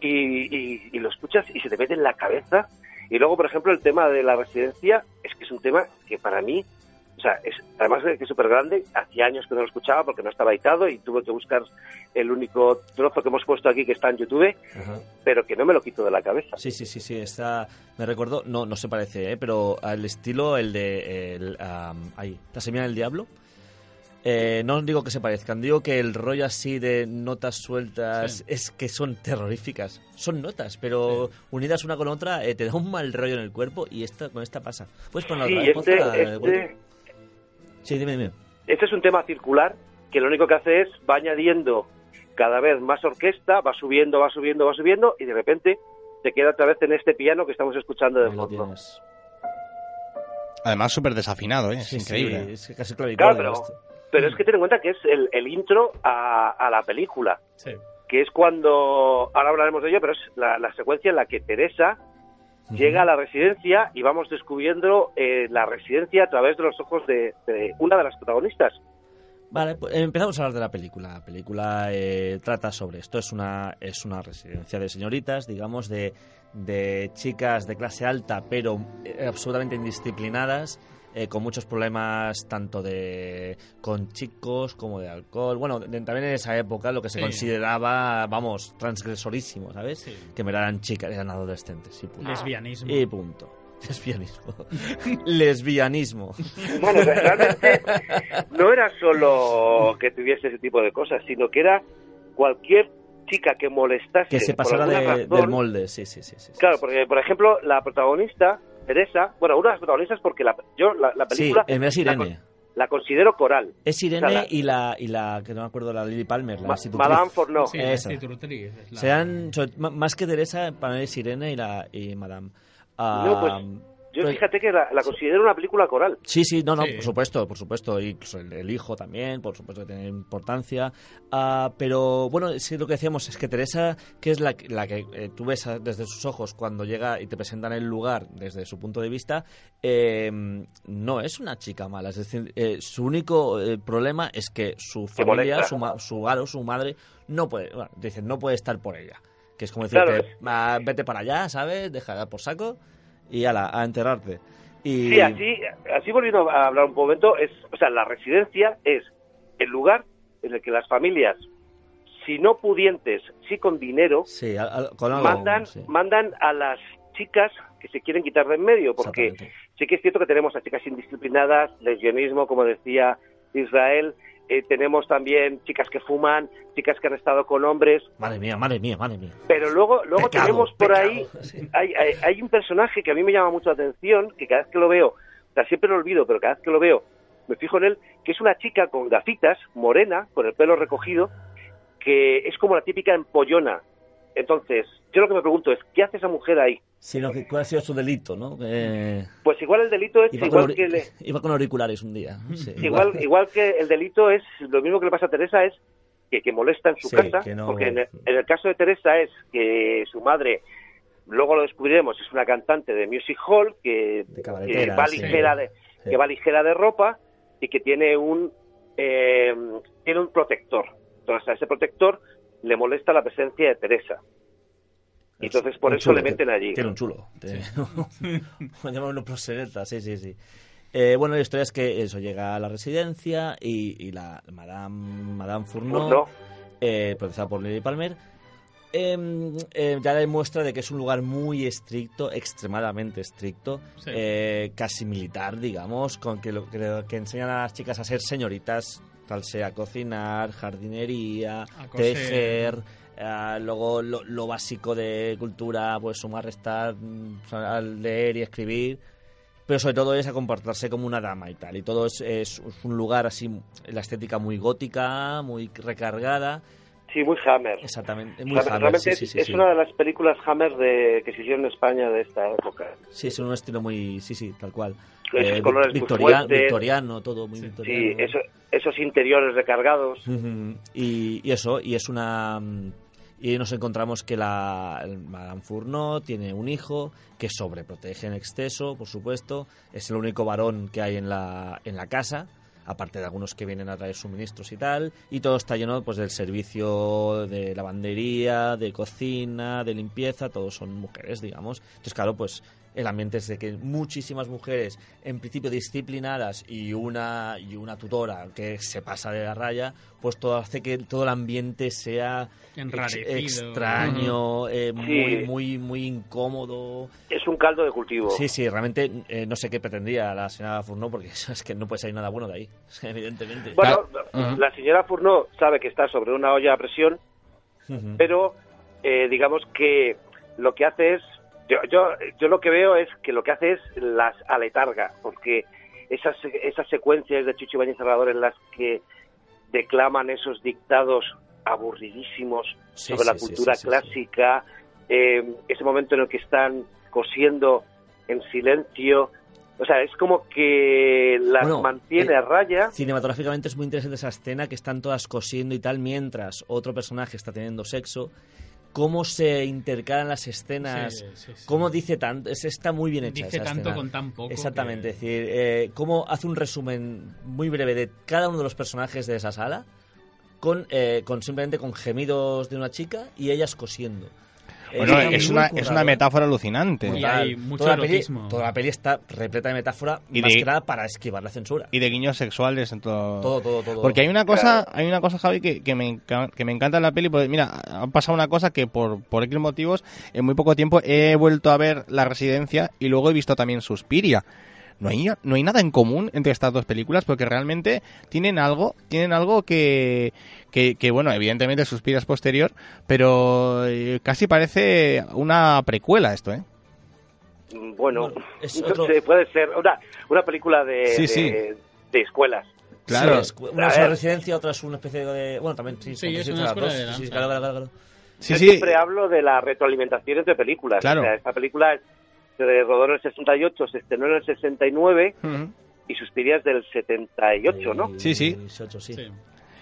y, y, y lo escuchas y se te mete en la cabeza. Y luego, por ejemplo, el tema de la residencia, es que es un tema que para mí, o sea, es, además de que es súper grande, hacía años que no lo escuchaba porque no estaba editado y tuve que buscar el único trozo que hemos puesto aquí que está en YouTube, pero que no me lo quito de la cabeza. Sí, sí, sí, sí, está... Me recuerdo, no, no se parece, ¿eh? pero al estilo el de... El, am, ahí, La semilla del diablo. Eh, no digo que se parezcan, digo que el rollo así de notas sueltas Sí. es que son terroríficas. Son notas, pero unidas una con otra eh, te da un mal rollo en el cuerpo y esta, con esta pasa. Puedes ponerla Sí, otra vez, este, Sí, dime, dime. este es un tema circular que lo único que hace es va añadiendo cada vez más orquesta, va subiendo, va subiendo, va subiendo y de repente te queda otra vez en este piano que estamos escuchando de fondo. tienes. Además, súper desafinado, ¿eh? Es Sí, sí, increíble. es casi Claro, pero, es que ten en cuenta que es el, el intro a, a la película, Sí. que es cuando, ahora hablaremos de ello, pero es la, la secuencia en la que Teresa llega a la residencia y vamos descubriendo eh, la residencia a través de los ojos de, de una de las protagonistas, Vale, pues empezamos a hablar de la película. La película eh, trata sobre esto. Es una, es una residencia de señoritas, digamos, de, de chicas de clase alta, pero eh, absolutamente indisciplinadas, eh, con muchos problemas tanto de con chicos como de alcohol. Bueno, de- también en esa época lo que se Sí. consideraba, vamos, transgresorísimo, ¿sabes? Que eran chicas, eran adolescentes. Y punto. Lesbianismo. Y punto. Lesbianismo. Lesbianismo. Bueno, realmente no era solo que tuviese ese tipo de cosas, sino que era cualquier chica que molestase. Que se pasara de- razón. del molde, sí, sí, sí. sí. Claro, porque por ejemplo la protagonista, Teresa, bueno, una de las protagonistas porque la, yo la, la Sí, película en vez la, Irene. con- la considero coral. Es O Irene sea, la- y la y la que no me acuerdo la Lily Palmer, la Ma-. Madame Fourneau. Sí, la Esa. es la- Sean más que Teresa para mí es Irene y la y Madame. Ah, No, pues yo pues- fíjate que la, la considero una película coral. Sí, sí, no, no, Sí. por supuesto, por supuesto. Incluso el, el hijo también, por supuesto, que tiene importancia. Ah, pero bueno, sí, lo que decíamos es que Teresa, que es la, que- la que eh, tú ves desde sus ojos cuando llega y te presentan el lugar desde su punto de vista, eh, no es una chica mala. Es decir, eh, su único eh, problema es que su familia, su, ma- su claro, su madre, no puede, bueno, dicen, no puede estar por ella. Que es como decir, Claro, "Ah, vete para allá, ¿sabes? Deja por saco y ala, a enterrarte. Y... Sí, así, así volviendo a hablar un momento, es, o sea, la residencia es el lugar en el que las familias, si no pudientes, sí con dinero, Sí, al- al- con algo, mandan, sí. mandan a las chicas que se quieren quitar de en medio, porque sí que es cierto que tenemos a chicas indisciplinadas, lesbianismo, como decía Israel, eh, tenemos también chicas que fuman, chicas que han estado con hombres, Madre mía, madre mía, madre mía. pero luego, luego Pecado, tenemos por pecado, ahí, sí. hay, hay, hay un personaje que a mí me llama mucho la atención, que cada vez que lo veo, o sea, siempre lo olvido, pero cada vez que lo veo, me fijo en él, que es una chica con gafitas, morena, con el pelo recogido, que es como la típica empollona. Entonces, yo lo que me pregunto es, ¿qué hace esa mujer ahí? Sino que cuál ha sido su delito, ¿no? Que Pues igual el delito es iba, igual con, que le- iba con auriculares un día. sí, igual, igual que el delito es lo mismo que le pasa a Teresa es que, que molesta en su Sí, casa, que no- porque en el, en el caso de Teresa es que su madre, luego lo descubriremos, es una cantante de music hall que, que va sí. ligera de Sí. que va ligera de ropa y que tiene un eh, tiene un protector. Entonces a ese protector le molesta la presencia de Teresa. Y entonces por eso chulo, le meten allí. Tiene un chulo. Profesioneta, sí, sí, sí. Eh, bueno, la historia es que eso llega a la residencia y, y la Madame, Madame Fourneau, Fourneau. eh, por Lily Palmer, eh, eh, ya demuestra de que es un lugar muy estricto, extremadamente estricto, Sí. eh, casi militar, digamos, con que, lo, que, lo- que enseñan a las chicas a ser señoritas, tal sea cocinar, jardinería, tejer, eh, luego lo, lo básico de cultura, pues sumar, restar, mm, a leer y escribir. Pero sobre todo es a comportarse como una dama y tal. Y todo es, es un lugar así, la estética muy gótica, muy recargada. Sí, muy Hammer. Exactamente, muy Hammer. Hammer, sí, es, sí, sí, es sí. una de las películas Hammer de, que se hicieron en España de esta época. Sí, es un estilo muy, sí, sí, tal cual. Esos Eh, colores muy victoria- fuertes. victoriano, todo muy Sí, victoriano. eso- esos interiores recargados. Y, y eso, y es una... mm, Y nos encontramos que la Madame Fourneau tiene un hijo que sobreprotege en exceso, por supuesto. Es el único varón que hay en la, en la casa, aparte de algunos que vienen a traer suministros y tal. Y todo está lleno pues, del servicio de lavandería, de cocina, de limpieza, todos son mujeres, digamos. Entonces, claro, pues el ambiente es de que muchísimas mujeres, en principio disciplinadas, y una, y una tutora que se pasa de la raya, pues todo hace que todo el ambiente sea ex- extraño, eh, Sí. muy, muy, muy incómodo. Es un caldo de cultivo. Sí, sí, realmente eh, no sé qué pretendía la señora Fourneau, porque es que no puede salir nada bueno de ahí, evidentemente. Bueno, la señora Fourneau sabe que está sobre una olla a presión, pero eh, digamos que lo que hace es, yo, yo, yo lo que veo es que lo que hace es las aletarga, porque esas, esas secuencias de Chucho Ibañez Salvador en las que declaman esos dictados aburridísimos Sí, sobre la sí, cultura sí, clásica, eh, ese momento en el que están cosiendo en silencio, o sea, es como que las Bueno, mantiene eh, a raya. Cinematográficamente es muy interesante esa escena que están todas cosiendo y tal, mientras otro personaje está teniendo sexo. Cómo se intercalan las escenas, Sí, sí, sí. cómo dice tanto, es, está muy bien hecha Dice esa tanto escena. con tan poco Exactamente, que- es decir, eh, cómo hace un resumen muy breve de cada uno de los personajes de esa sala con, eh, con simplemente con gemidos de una chica y ellas cosiendo. Bueno, es una, es una ¿eh? metáfora alucinante. Brutal. toda, la peli, toda la peli está repleta de metáfora, Y más de- que nada para esquivar la censura. y de guiños sexuales en todo. Todo, todo, todo. Porque hay una cosa, hay una cosa, Javi, que, que, me, que me encanta en la peli. Porque, mira, ha pasado una cosa que por, por X motivos, en muy poco tiempo he vuelto a ver La Residencia y luego he visto también Suspiria. No hay, no hay nada en común entre estas dos películas porque realmente tienen algo, tienen algo que, que, que, bueno, evidentemente Suspiria es posterior, pero eh, casi parece una precuela esto, ¿eh? Bueno, es no otro- sé, puede ser una, una película de, Sí, de, sí. de escuelas. Claro. Sí, una es una residencia, otra es una especie de... Bueno, también, sí, Sí, es residencias una las escuela dos. de Sí, sí, danza. claro, claro, claro. Sí, Yo sí. siempre hablo de la retroalimentación entre películas. Claro. O sea, esta película se rodó en el 68, se estrenó en el 69 Ujú. y Suspiria es del 78, ¿no? Sí, sí. 18, sí.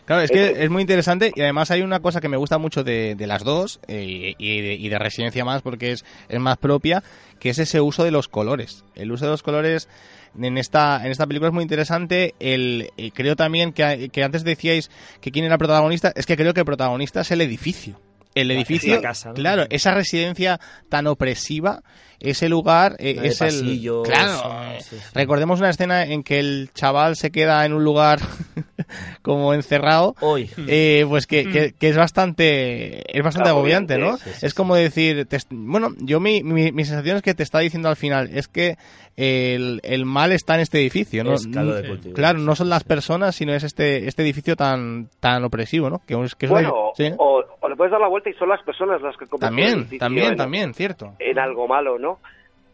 Claro, es que es muy interesante y además hay una cosa que me gusta mucho de, de las dos eh, y, de, y de Residencia más porque es, es más propia, que es ese uso de los colores. El uso de los colores en esta, en esta película es muy interesante. El, eh, creo también que, que antes decíais que quién era el protagonista, es que creo que el protagonista es el edificio. El edificio, la casa, ¿no? claro, esa residencia tan opresiva, ese lugar eh, de es el... pasillos, Claro, sí, sí. Recordemos una escena en que el chaval se queda en un lugar como encerrado, Hoy. eh, pues que, que- que es bastante es bastante agobiante, ¿no? Sí, sí, es como decir, te bueno, yo mi, mi, mi sensación es que te está diciendo al final, es que el, el mal está en este edificio, ¿no? Es de. Claro, no son las personas, sino es este este edificio tan tan opresivo, ¿no? Que, es- que es una- Bueno, sí. o, o le puedes dar la vuelta y son las personas las que También, también, en- también, cierto. en algo malo, ¿no?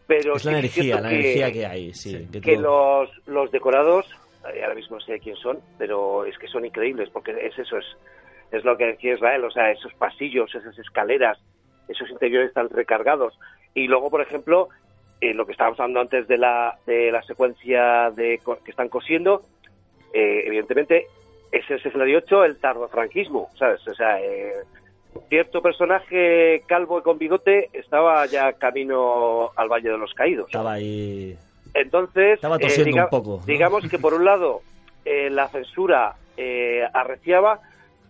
Pero Es la sí energía, la que- energía que hay, sí. que los, los decorados, eh, ahora mismo no sé quién son, pero es que son increíbles, porque es eso, es, es lo que decía Israel, o sea, esos pasillos, esas escaleras, esos interiores tan recargados. Y luego, por ejemplo, eh, lo que estábamos hablando antes de la, de la secuencia de que están cosiendo, eh, evidentemente es el 68 el tardofranquismo, ¿sabes? O sea, eh, cierto personaje calvo y con bigote estaba ya camino al Valle de los Caídos. Estaba ahí... Entonces, Estaba tosiendo diga- un poco, ¿no? digamos que por un lado eh, la censura eh, arreciaba,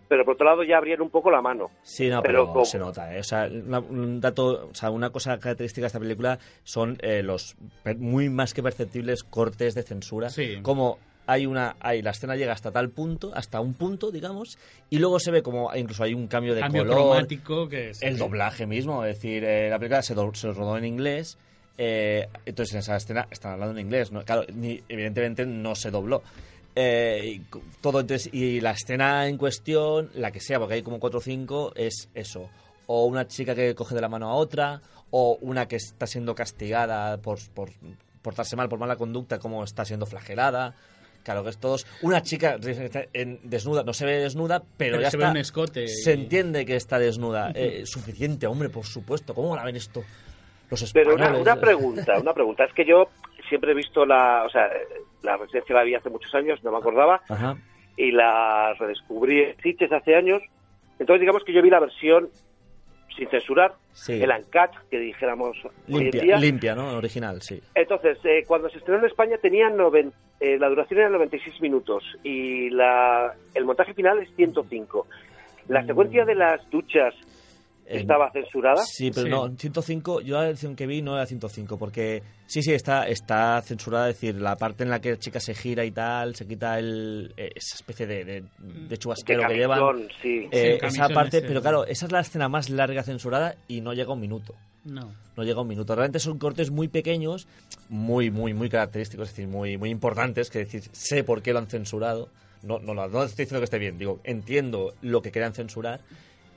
pero por otro lado ya abrían un poco la mano. Sí, no, Pero se nota, ¿eh? O sea, una, un dato, o sea, una cosa característica de esta película son eh, los muy más que perceptibles cortes de censura. Sí. Como hay una, hay, la escena llega hasta tal punto, hasta un punto, digamos, y luego se ve como incluso hay un cambio de Cambio color. cromático que es- El doblaje mismo, es decir, eh, la película se, do- se rodó en inglés. eh, entonces en esa escena están hablando en inglés, ¿no? Claro, ni- evidentemente no se dobló. Eh, y todo entonces, y la escena en cuestión, la que sea, porque hay como cuatro o cinco, es eso. O una chica que coge de la mano a otra, o una que está siendo castigada por, por portarse mal, por mala conducta, como está siendo flagelada. Claro que es todos. Una chica en- desnuda, no se ve desnuda, pero, Pero ya se ve un escote y- Se entiende que está desnuda. Eh, suficiente, hombre, por supuesto. ¿Cómo van a ver esto? Los Pero españoles. una, una pregunta, una pregunta. Es que yo siempre he visto la, o sea, la residencia la vi hace muchos años, no me acordaba, Ajá. y la redescubrí en Sitges hace años. Entonces digamos que yo vi la versión sin censurar, Sí. el uncut, que dijéramos hoy en Limpia, día. limpia, ¿no? Original, sí. Entonces, eh, cuando se estrenó en España tenía noven- eh, la duración era 96 minutos y la, el montaje final es 105. La secuencia de las duchas estaba censurada. Sí, pero no, 105, yo la versión que vi no era 105, porque sí, sí, está, está censurada, es decir, la parte en la que la chica se gira y tal, se quita el, eh, esa especie de, de, de chubasquero De que llevan. camisón, sí. Eh, Sí, esa camisón parte, pero claro, esa es la escena más larga censurada y no llega a un minuto. No. No llega a un minuto. Realmente son cortes muy pequeños, muy, muy, muy característicos, es decir, muy, muy importantes, que decir, sé por qué lo han censurado. No, no, no, no estoy diciendo que esté bien, digo, entiendo lo que querían censurar,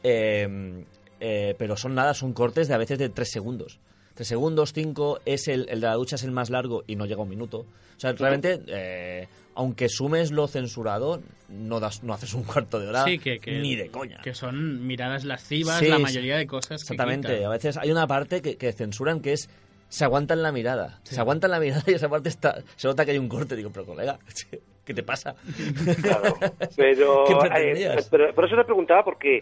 eh, eh, pero son nada, son cortes de a veces de tres segundos. Tres segundos, cinco, es el, el de la ducha es el más largo y no llega a un minuto. O sea, realmente, eh, aunque sumes lo censurado, no, das, no haces un cuarto de hora Sí, que, que- ni de coña. Que son miradas lascivas, Sí, la sí. mayoría de cosas. que Exactamente. quitan. A veces hay una parte que, que censuran que es se aguantan la mirada. Se aguantan la mirada y esa parte está se nota que hay un corte. Digo, pero colega, ¿qué te pasa? Claro, pero, ¿Qué eh, pero por eso le preguntaba porque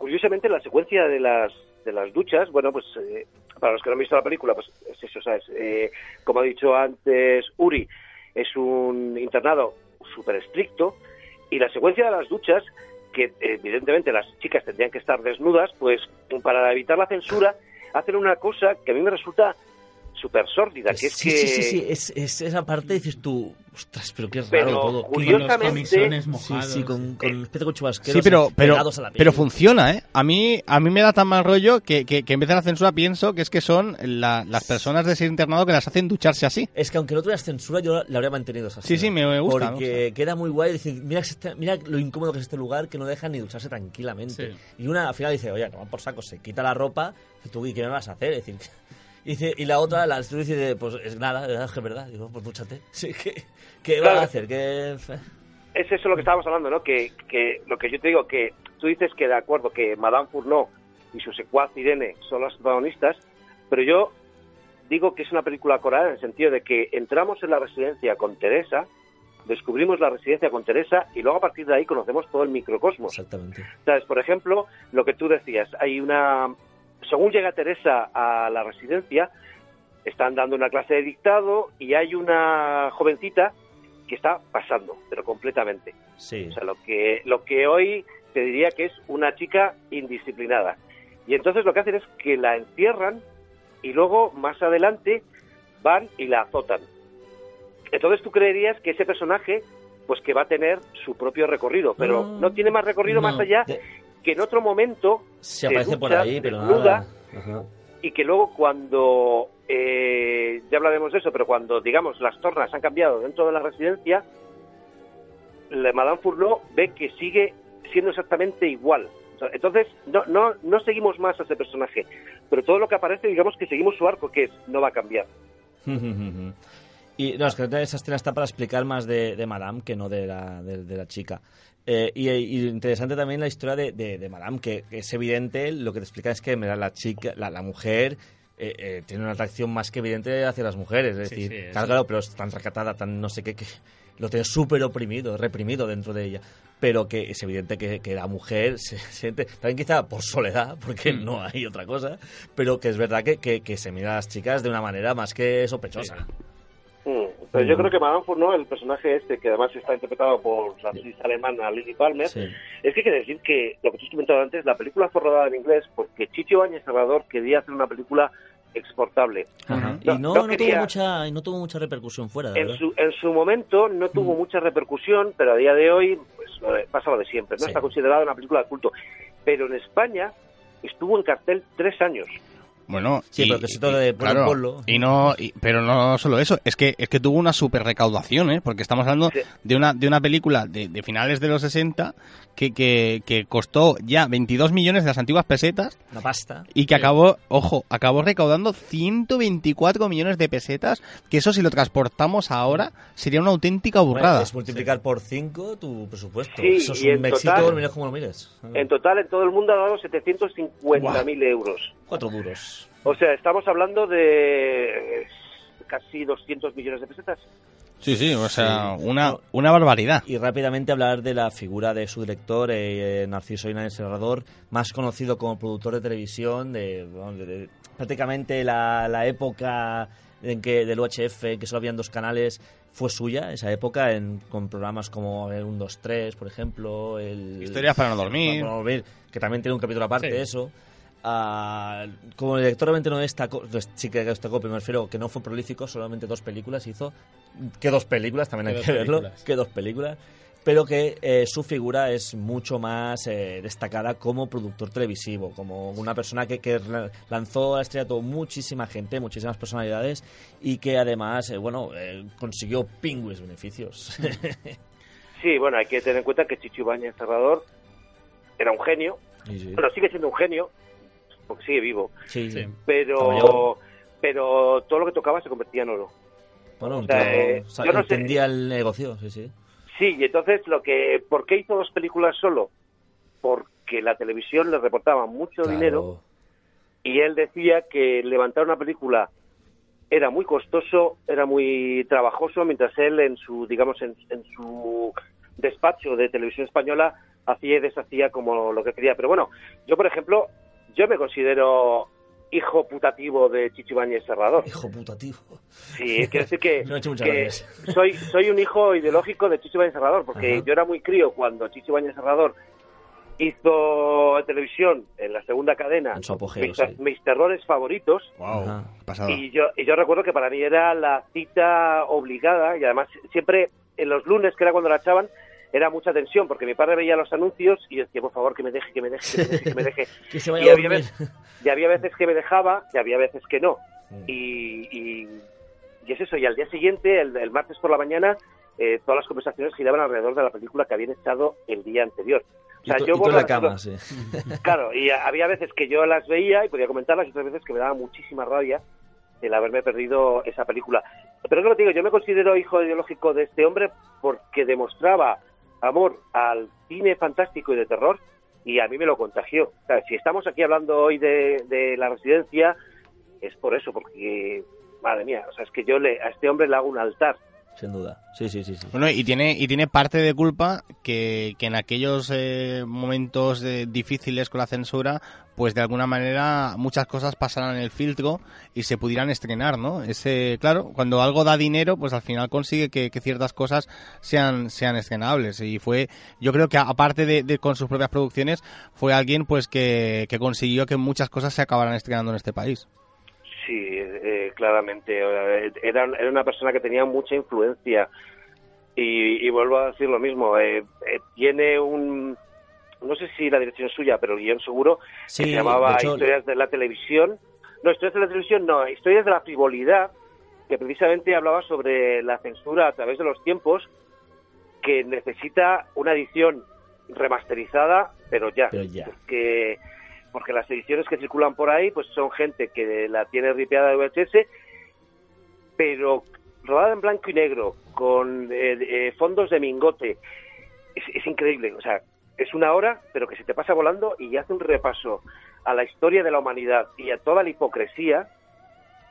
curiosamente la secuencia de las de las duchas, bueno, pues eh, para los que no han visto la película, pues es eso, ¿sabes? Eh, como ha dicho antes Uri, es un internado súper estricto y la secuencia de las duchas, que evidentemente las chicas tendrían que estar desnudas, pues para evitar la censura, hacen una cosa que a mí me resulta súper sórdida, que es sí, que... sí, sí, sí, es, es esa parte dices tú, ostras, pero qué raro Pero, todo. curiosamente- Sí, sí, con, con especie de chubasqueros Sí, pero, pero, pegados a la piel. pero funciona, ¿eh? A mí, a mí me da tan mal rollo que, que, que en vez de la censura pienso que es que son la- las personas de ese internado que las hacen ducharse así. Es que aunque no tuvieras censura, yo la habría mantenido esa Sí, sí, me- gusta, me Porque queda muy guay decir, mira, que este- mira lo incómodo que es este lugar, que no dejan ni ducharse tranquilamente. Y una al final dice, oye, no por saco, se quita la ropa, y tú, ¿y qué me vas a hacer? Es decir, y, dice- y la otra, la estudio dice, pues es nada, es que es verdad. Digo, pues dúchate. Sí, ¿qué, qué Claro. va a hacer? ¿Qué... es eso lo que estábamos hablando, ¿no? Que, que lo que yo te digo, que tú dices que de acuerdo que Madame Fourneau y su secuaz Irene son las protagonistas, pero yo digo que es una película coral en el sentido de que entramos en la residencia con Teresa, descubrimos la residencia con Teresa y luego a partir de ahí conocemos todo el microcosmos. Exactamente. ¿Sabes? Por ejemplo, lo que tú decías, hay una... Según llega Teresa a la residencia, están dando una clase de dictado y hay una jovencita que está pasando, pero completamente. Sí. O sea, lo que, lo que hoy te diría que es una chica indisciplinada. Y entonces lo que hacen es que la encierran y luego más adelante van y la azotan. Entonces tú creerías que ese personaje pues que va a tener su propio recorrido, pero No. no, tiene más recorrido No. más allá que en otro momento Se aparece por ducha, ahí, pero desnuda, nada. Ajá. y que luego cuando eh, ya hablaremos de eso, pero cuando digamos las tornas han cambiado dentro de la residencia, la Madame Fourneau ve que sigue siendo exactamente igual. Entonces no, no, no seguimos más a ese personaje, pero todo lo que aparece digamos que seguimos su arco, que es no va a cambiar. y no, es que esa escena está para explicar más de, de Madame que no de la, de, de la chica. Eh, y, y interesante también la historia de, de, de Madame, que, que es evidente, lo que te explica es que mira, la chica, la, la mujer eh, eh, tiene una atracción más que evidente hacia las mujeres. Es Sí, decir, sí, claro, claro, pero es tan recatada, tan no sé qué, que lo tiene súper oprimido, reprimido dentro de ella. Pero que es evidente que, que la mujer se siente, también quizá por soledad, porque Mm. no hay otra cosa, pero que es verdad que, que, que se mira a las chicas de una manera más que sospechosa. Pero yo creo que Madame Fourneau, el personaje este, que además está interpretado por la actriz alemana Lily Palmer, Sí. es que hay que decir que lo que tú has comentado antes, la película fue rodada en inglés porque Chicho Bañez Salvador quería hacer una película exportable. Ajá. No, y no, no no quería- tuvo mucha, y no tuvo mucha repercusión fuera, de En verdad. su, en su momento no tuvo mucha repercusión, pero a día de hoy pues, lo de- pasa lo de siempre. No Sí. está considerada una película de culto. Pero en España estuvo en cartel tres años. Bueno, Sí, y- pero que se de pueblo claro, pueblo. y no, y- pero no solo eso, es que es que tuvo una super recaudación, ¿eh? porque estamos hablando de una de una película de, de finales de los 60 que, que, que costó ya 22 millones de las antiguas pesetas Una pasta. y que acabó, ojo, acabó recaudando 124 millones de pesetas, que eso si lo transportamos ahora sería una auténtica burrada. Bueno, es multiplicar por 5 tu presupuesto. Sí, Eso es y un en éxito, total- mira cómo lo mires. En total, en todo el mundo ha dado 750.000 euros. Cuatro duros. O sea, estamos hablando de casi 200 millones de pesetas. Sí, sí, o sea, una, una barbaridad. Y rápidamente hablar de la figura de su director, eh, eh, Narciso Inés Serrador, más conocido como productor de televisión de, de- de prácticamente la, la época en que del UHF, que solo habían dos canales, fue suya, esa época, en, con programas como el 1, 2, 3, por ejemplo. El, Historias para no dormir. Para no dormir, que también tiene un capítulo aparte Sí. de eso. Ah, como director obviamente no destacó, sí que destacó, pero me refiero que no fue prolífico, solamente dos películas hizo. Que dos películas, también hay Que verlo. películas. Que dos películas. Pero que eh, su figura es mucho más eh, destacada como productor televisivo, como una persona que, que la- lanzó al estrellato muchísima gente, muchísimas personalidades y que además, eh, bueno, eh, consiguió pingües beneficios. Sí, bueno, hay que tener en cuenta que Chicho Ibañez Serrador era un genio. Sí, sí. Bueno, sigue siendo un genio, porque sigue vivo. Sí, Pero, pero todo lo que tocaba se convertía en oro. Bueno, O sea, eh, o sea, yo no sé- entendía el negocio, sí, sí. Sí, y entonces lo que, ¿por qué hizo dos películas solo? Porque la televisión le reportaba mucho Claro. dinero y él decía que levantar una película era muy costoso, era muy trabajoso, mientras él en su, digamos, en, en su despacho de televisión española hacía y deshacía como lo que quería. Pero bueno, yo por ejemplo, yo me considero hijo putativo de Chicho Ibáñez Serrador. Hijo putativo. Sí, quiero decir que, hecho soy, soy un hijo ideológico de Chicho Ibáñez Serrador, porque Ajá. yo era muy crío cuando Chicho Ibáñez Serrador hizo en televisión, en la segunda cadena, En su apogeo, mis, sí. mis terrores favoritos. Ajá. Pasado. Y yo, y yo recuerdo que para mí era la cita obligada y además siempre en los lunes, que era cuando la echaban, era mucha tensión porque mi padre veía los anuncios y decía, por favor, que me deje, que me deje, que me deje, que me deje. Que se vaya y, a había veces, y había veces que me dejaba y había veces que no. Mm. Y, y, y es eso, y al día siguiente, el, el martes por la mañana, eh, todas las conversaciones giraban alrededor de la película que habían echado el día anterior. O sea, y tú, yo y tú en borro- la cama, sí. Claro, y había veces que yo las veía y podía comentarlas y otras veces que me daba muchísima rabia el haberme perdido esa película. Pero es lo digo, yo me considero hijo ideológico de este hombre porque demostraba amor al cine fantástico y de terror y a mí me lo contagió. O sea, si estamos aquí hablando hoy de, de la residencia es por eso, porque, madre mía, o sea, es que yo le, a este hombre le hago un altar. Sin duda. Sí, sí, sí. sí. Bueno, y tiene, y tiene parte de culpa que, que en aquellos eh, momentos eh, difíciles con la censura, pues de alguna manera muchas cosas pasaran el filtro y se pudieran estrenar, ¿no? Ese, claro, cuando algo da dinero, pues al final consigue que, que ciertas cosas sean, sean estrenables. Y fue, yo creo que aparte de, de con sus propias producciones, fue alguien pues que, que consiguió que muchas cosas se acabaran estrenando en este país. Sí, claramente. Era, era una persona que tenía mucha influencia. Y, y vuelvo a decir lo mismo. eh, eh, tiene un. No sé si la dirección es suya, pero el guion seguro. Sí, que se llamaba de Historias de la Televisión. No, Historias de la Televisión, no. Historias de la Frivolidad. Que precisamente hablaba sobre la censura a través de los tiempos. Que necesita una edición remasterizada, pero ya. Pero ya. Que porque las ediciones que circulan por ahí pues son gente que la tiene ripeada de VHS pero rodada en blanco y negro con eh, eh, fondos de mingote es, es increíble. O sea es una hora pero que se te pasa volando y hace un repaso a la historia de la humanidad y a toda la hipocresía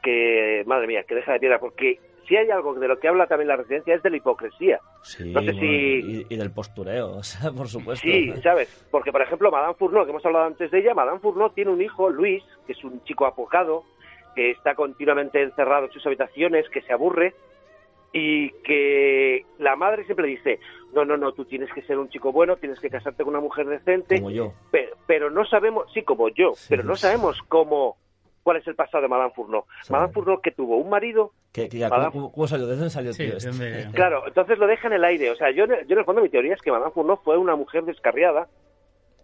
que madre mía que deja de piedra porque si hay algo de lo que habla también la residencia es de la hipocresía Sí, no sé bueno, si y, y del postureo, o sea, por supuesto. Sí, ¿sabes? Porque, por ejemplo, Madame Fourneau, que hemos hablado antes de ella, Madame Fourneau tiene un hijo, Luis, que es un chico apocado, que está continuamente encerrado en sus habitaciones, que se aburre, y que la madre siempre dice, no, no, no, tú tienes que ser un chico bueno, tienes que casarte con una mujer decente, Como yo. pero, pero no sabemos, sí, como yo, pero no sabemos cómo, cuál es el pasado de Madame Fourneau. Madame Fourneau que tuvo un marido Que, que ya, Madame- ¿cómo, cómo salió? ¿De dónde salió el Sí, tío ¿de este? Claro, entonces lo deja en el aire. O sea, yo, yo en el fondo mi teoría es que Madame Fourneau fue una mujer descarriada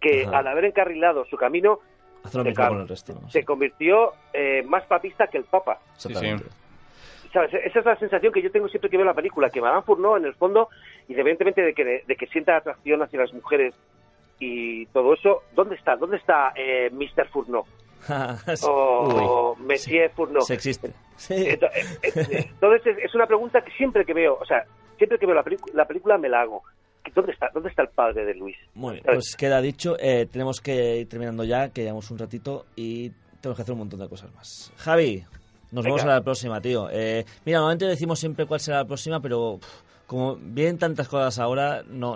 que Ajá. al haber encarrilado su camino Hace lo se, mismo ca- con el resto. ¿no? se convirtió eh, más papista que el Papa. Exactamente. ¿Sabes? Esa es la sensación que yo tengo siempre que veo la película, que Madame Fourneau, en el fondo, independientemente de que, de que sienta atracción hacia las mujeres y todo eso, ¿dónde está? ¿Dónde está eh, Mr. Fourneau? O Uy. Ento- eh, eh, Entonces es- una pregunta que siempre que veo, o sea, siempre que veo la, la película me la hago. ¿Dónde está, ¿Dónde está el padre de Luis? Muy bien, pues queda dicho. Eh, tenemos que ir terminando ya, que llevamos un ratito y tenemos que hacer un montón de cosas más. Javi, nos Venga. vemos a la próxima, tío. Eh, mira, normalmente decimos siempre cuál será la próxima, pero pff, como vienen tantas cosas ahora, no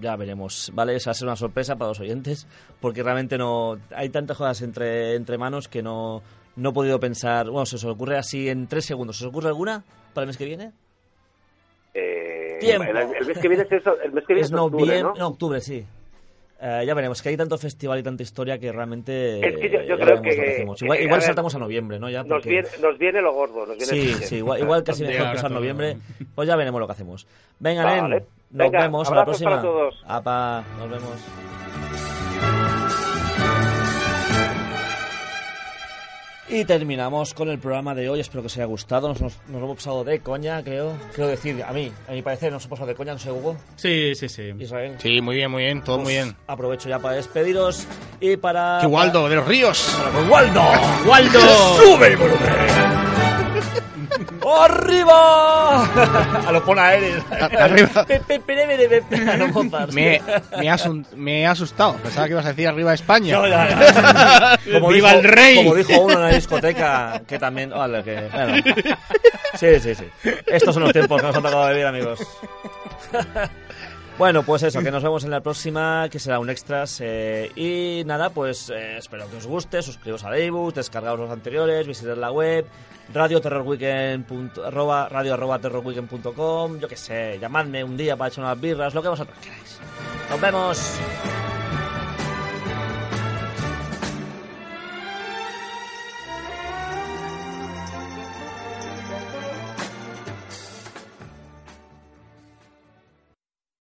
ya veremos, ¿vale? Esa va a ser una sorpresa para los oyentes, porque realmente no hay tantas cosas entre, entre manos que no, no he podido pensar. Bueno, se os ocurre así en tres segundos. ¿Se os ocurre alguna para el mes que viene? Eh, Tiempo. El, el mes que viene es, eso- el mes que viene es es octubre, noviembre, ¿no? no, octubre, sí. Eh, ya veremos, que hay tanto festival y tanta historia que realmente Es que yo- yo ya creo veremos que- lo que hacemos. Igual, igual a ver, saltamos a noviembre, ¿no? Ya Nos viene, nos viene lo gordo. Nos viene Sí, el sí, igual, igual casi mejor empezar todo. noviembre. Pues ya veremos lo que hacemos. Venga, Vale. Nen, nos Venga, vemos a la próxima. para todos. Apa, nos vemos. Y terminamos con el programa de hoy. Espero que os haya gustado. Nos, nos, nos lo hemos pasado de coña, creo. Quiero decir, a mí, a mi parecer, nos hemos pasado de coña, no sé, Hugo. Sí, sí, sí. Israel. Sí, muy bien, muy bien, todo muy bien. Aprovecho ya para despediros y para. ¡Qué Waldo, de los ríos! para- para- ¡Waldo! ¡Waldo! ¡Sube el volumen! ¡Arriba! a los ponaeres. Arriba. A los. Me, me, asun- me he asustado. Pensaba que ibas a decir arriba España. No, ya, ya. Como ¡Viva dijo- el rey! Como dijo uno en la discoteca, que también... Vale, que, bueno. Sí, sí, sí. Estos son los tiempos que nos han tocado vivir, amigos. Bueno, pues eso, que nos vemos en la próxima, que será un extras. eh, y nada, pues eh, espero que os guste, suscribiros al ebook, descargaos los anteriores, visitad la web, radio arroba, radio terrorweekend.com, yo qué sé, llamadme un día para echar unas birras, lo que vosotros queráis. ¡Nos vemos!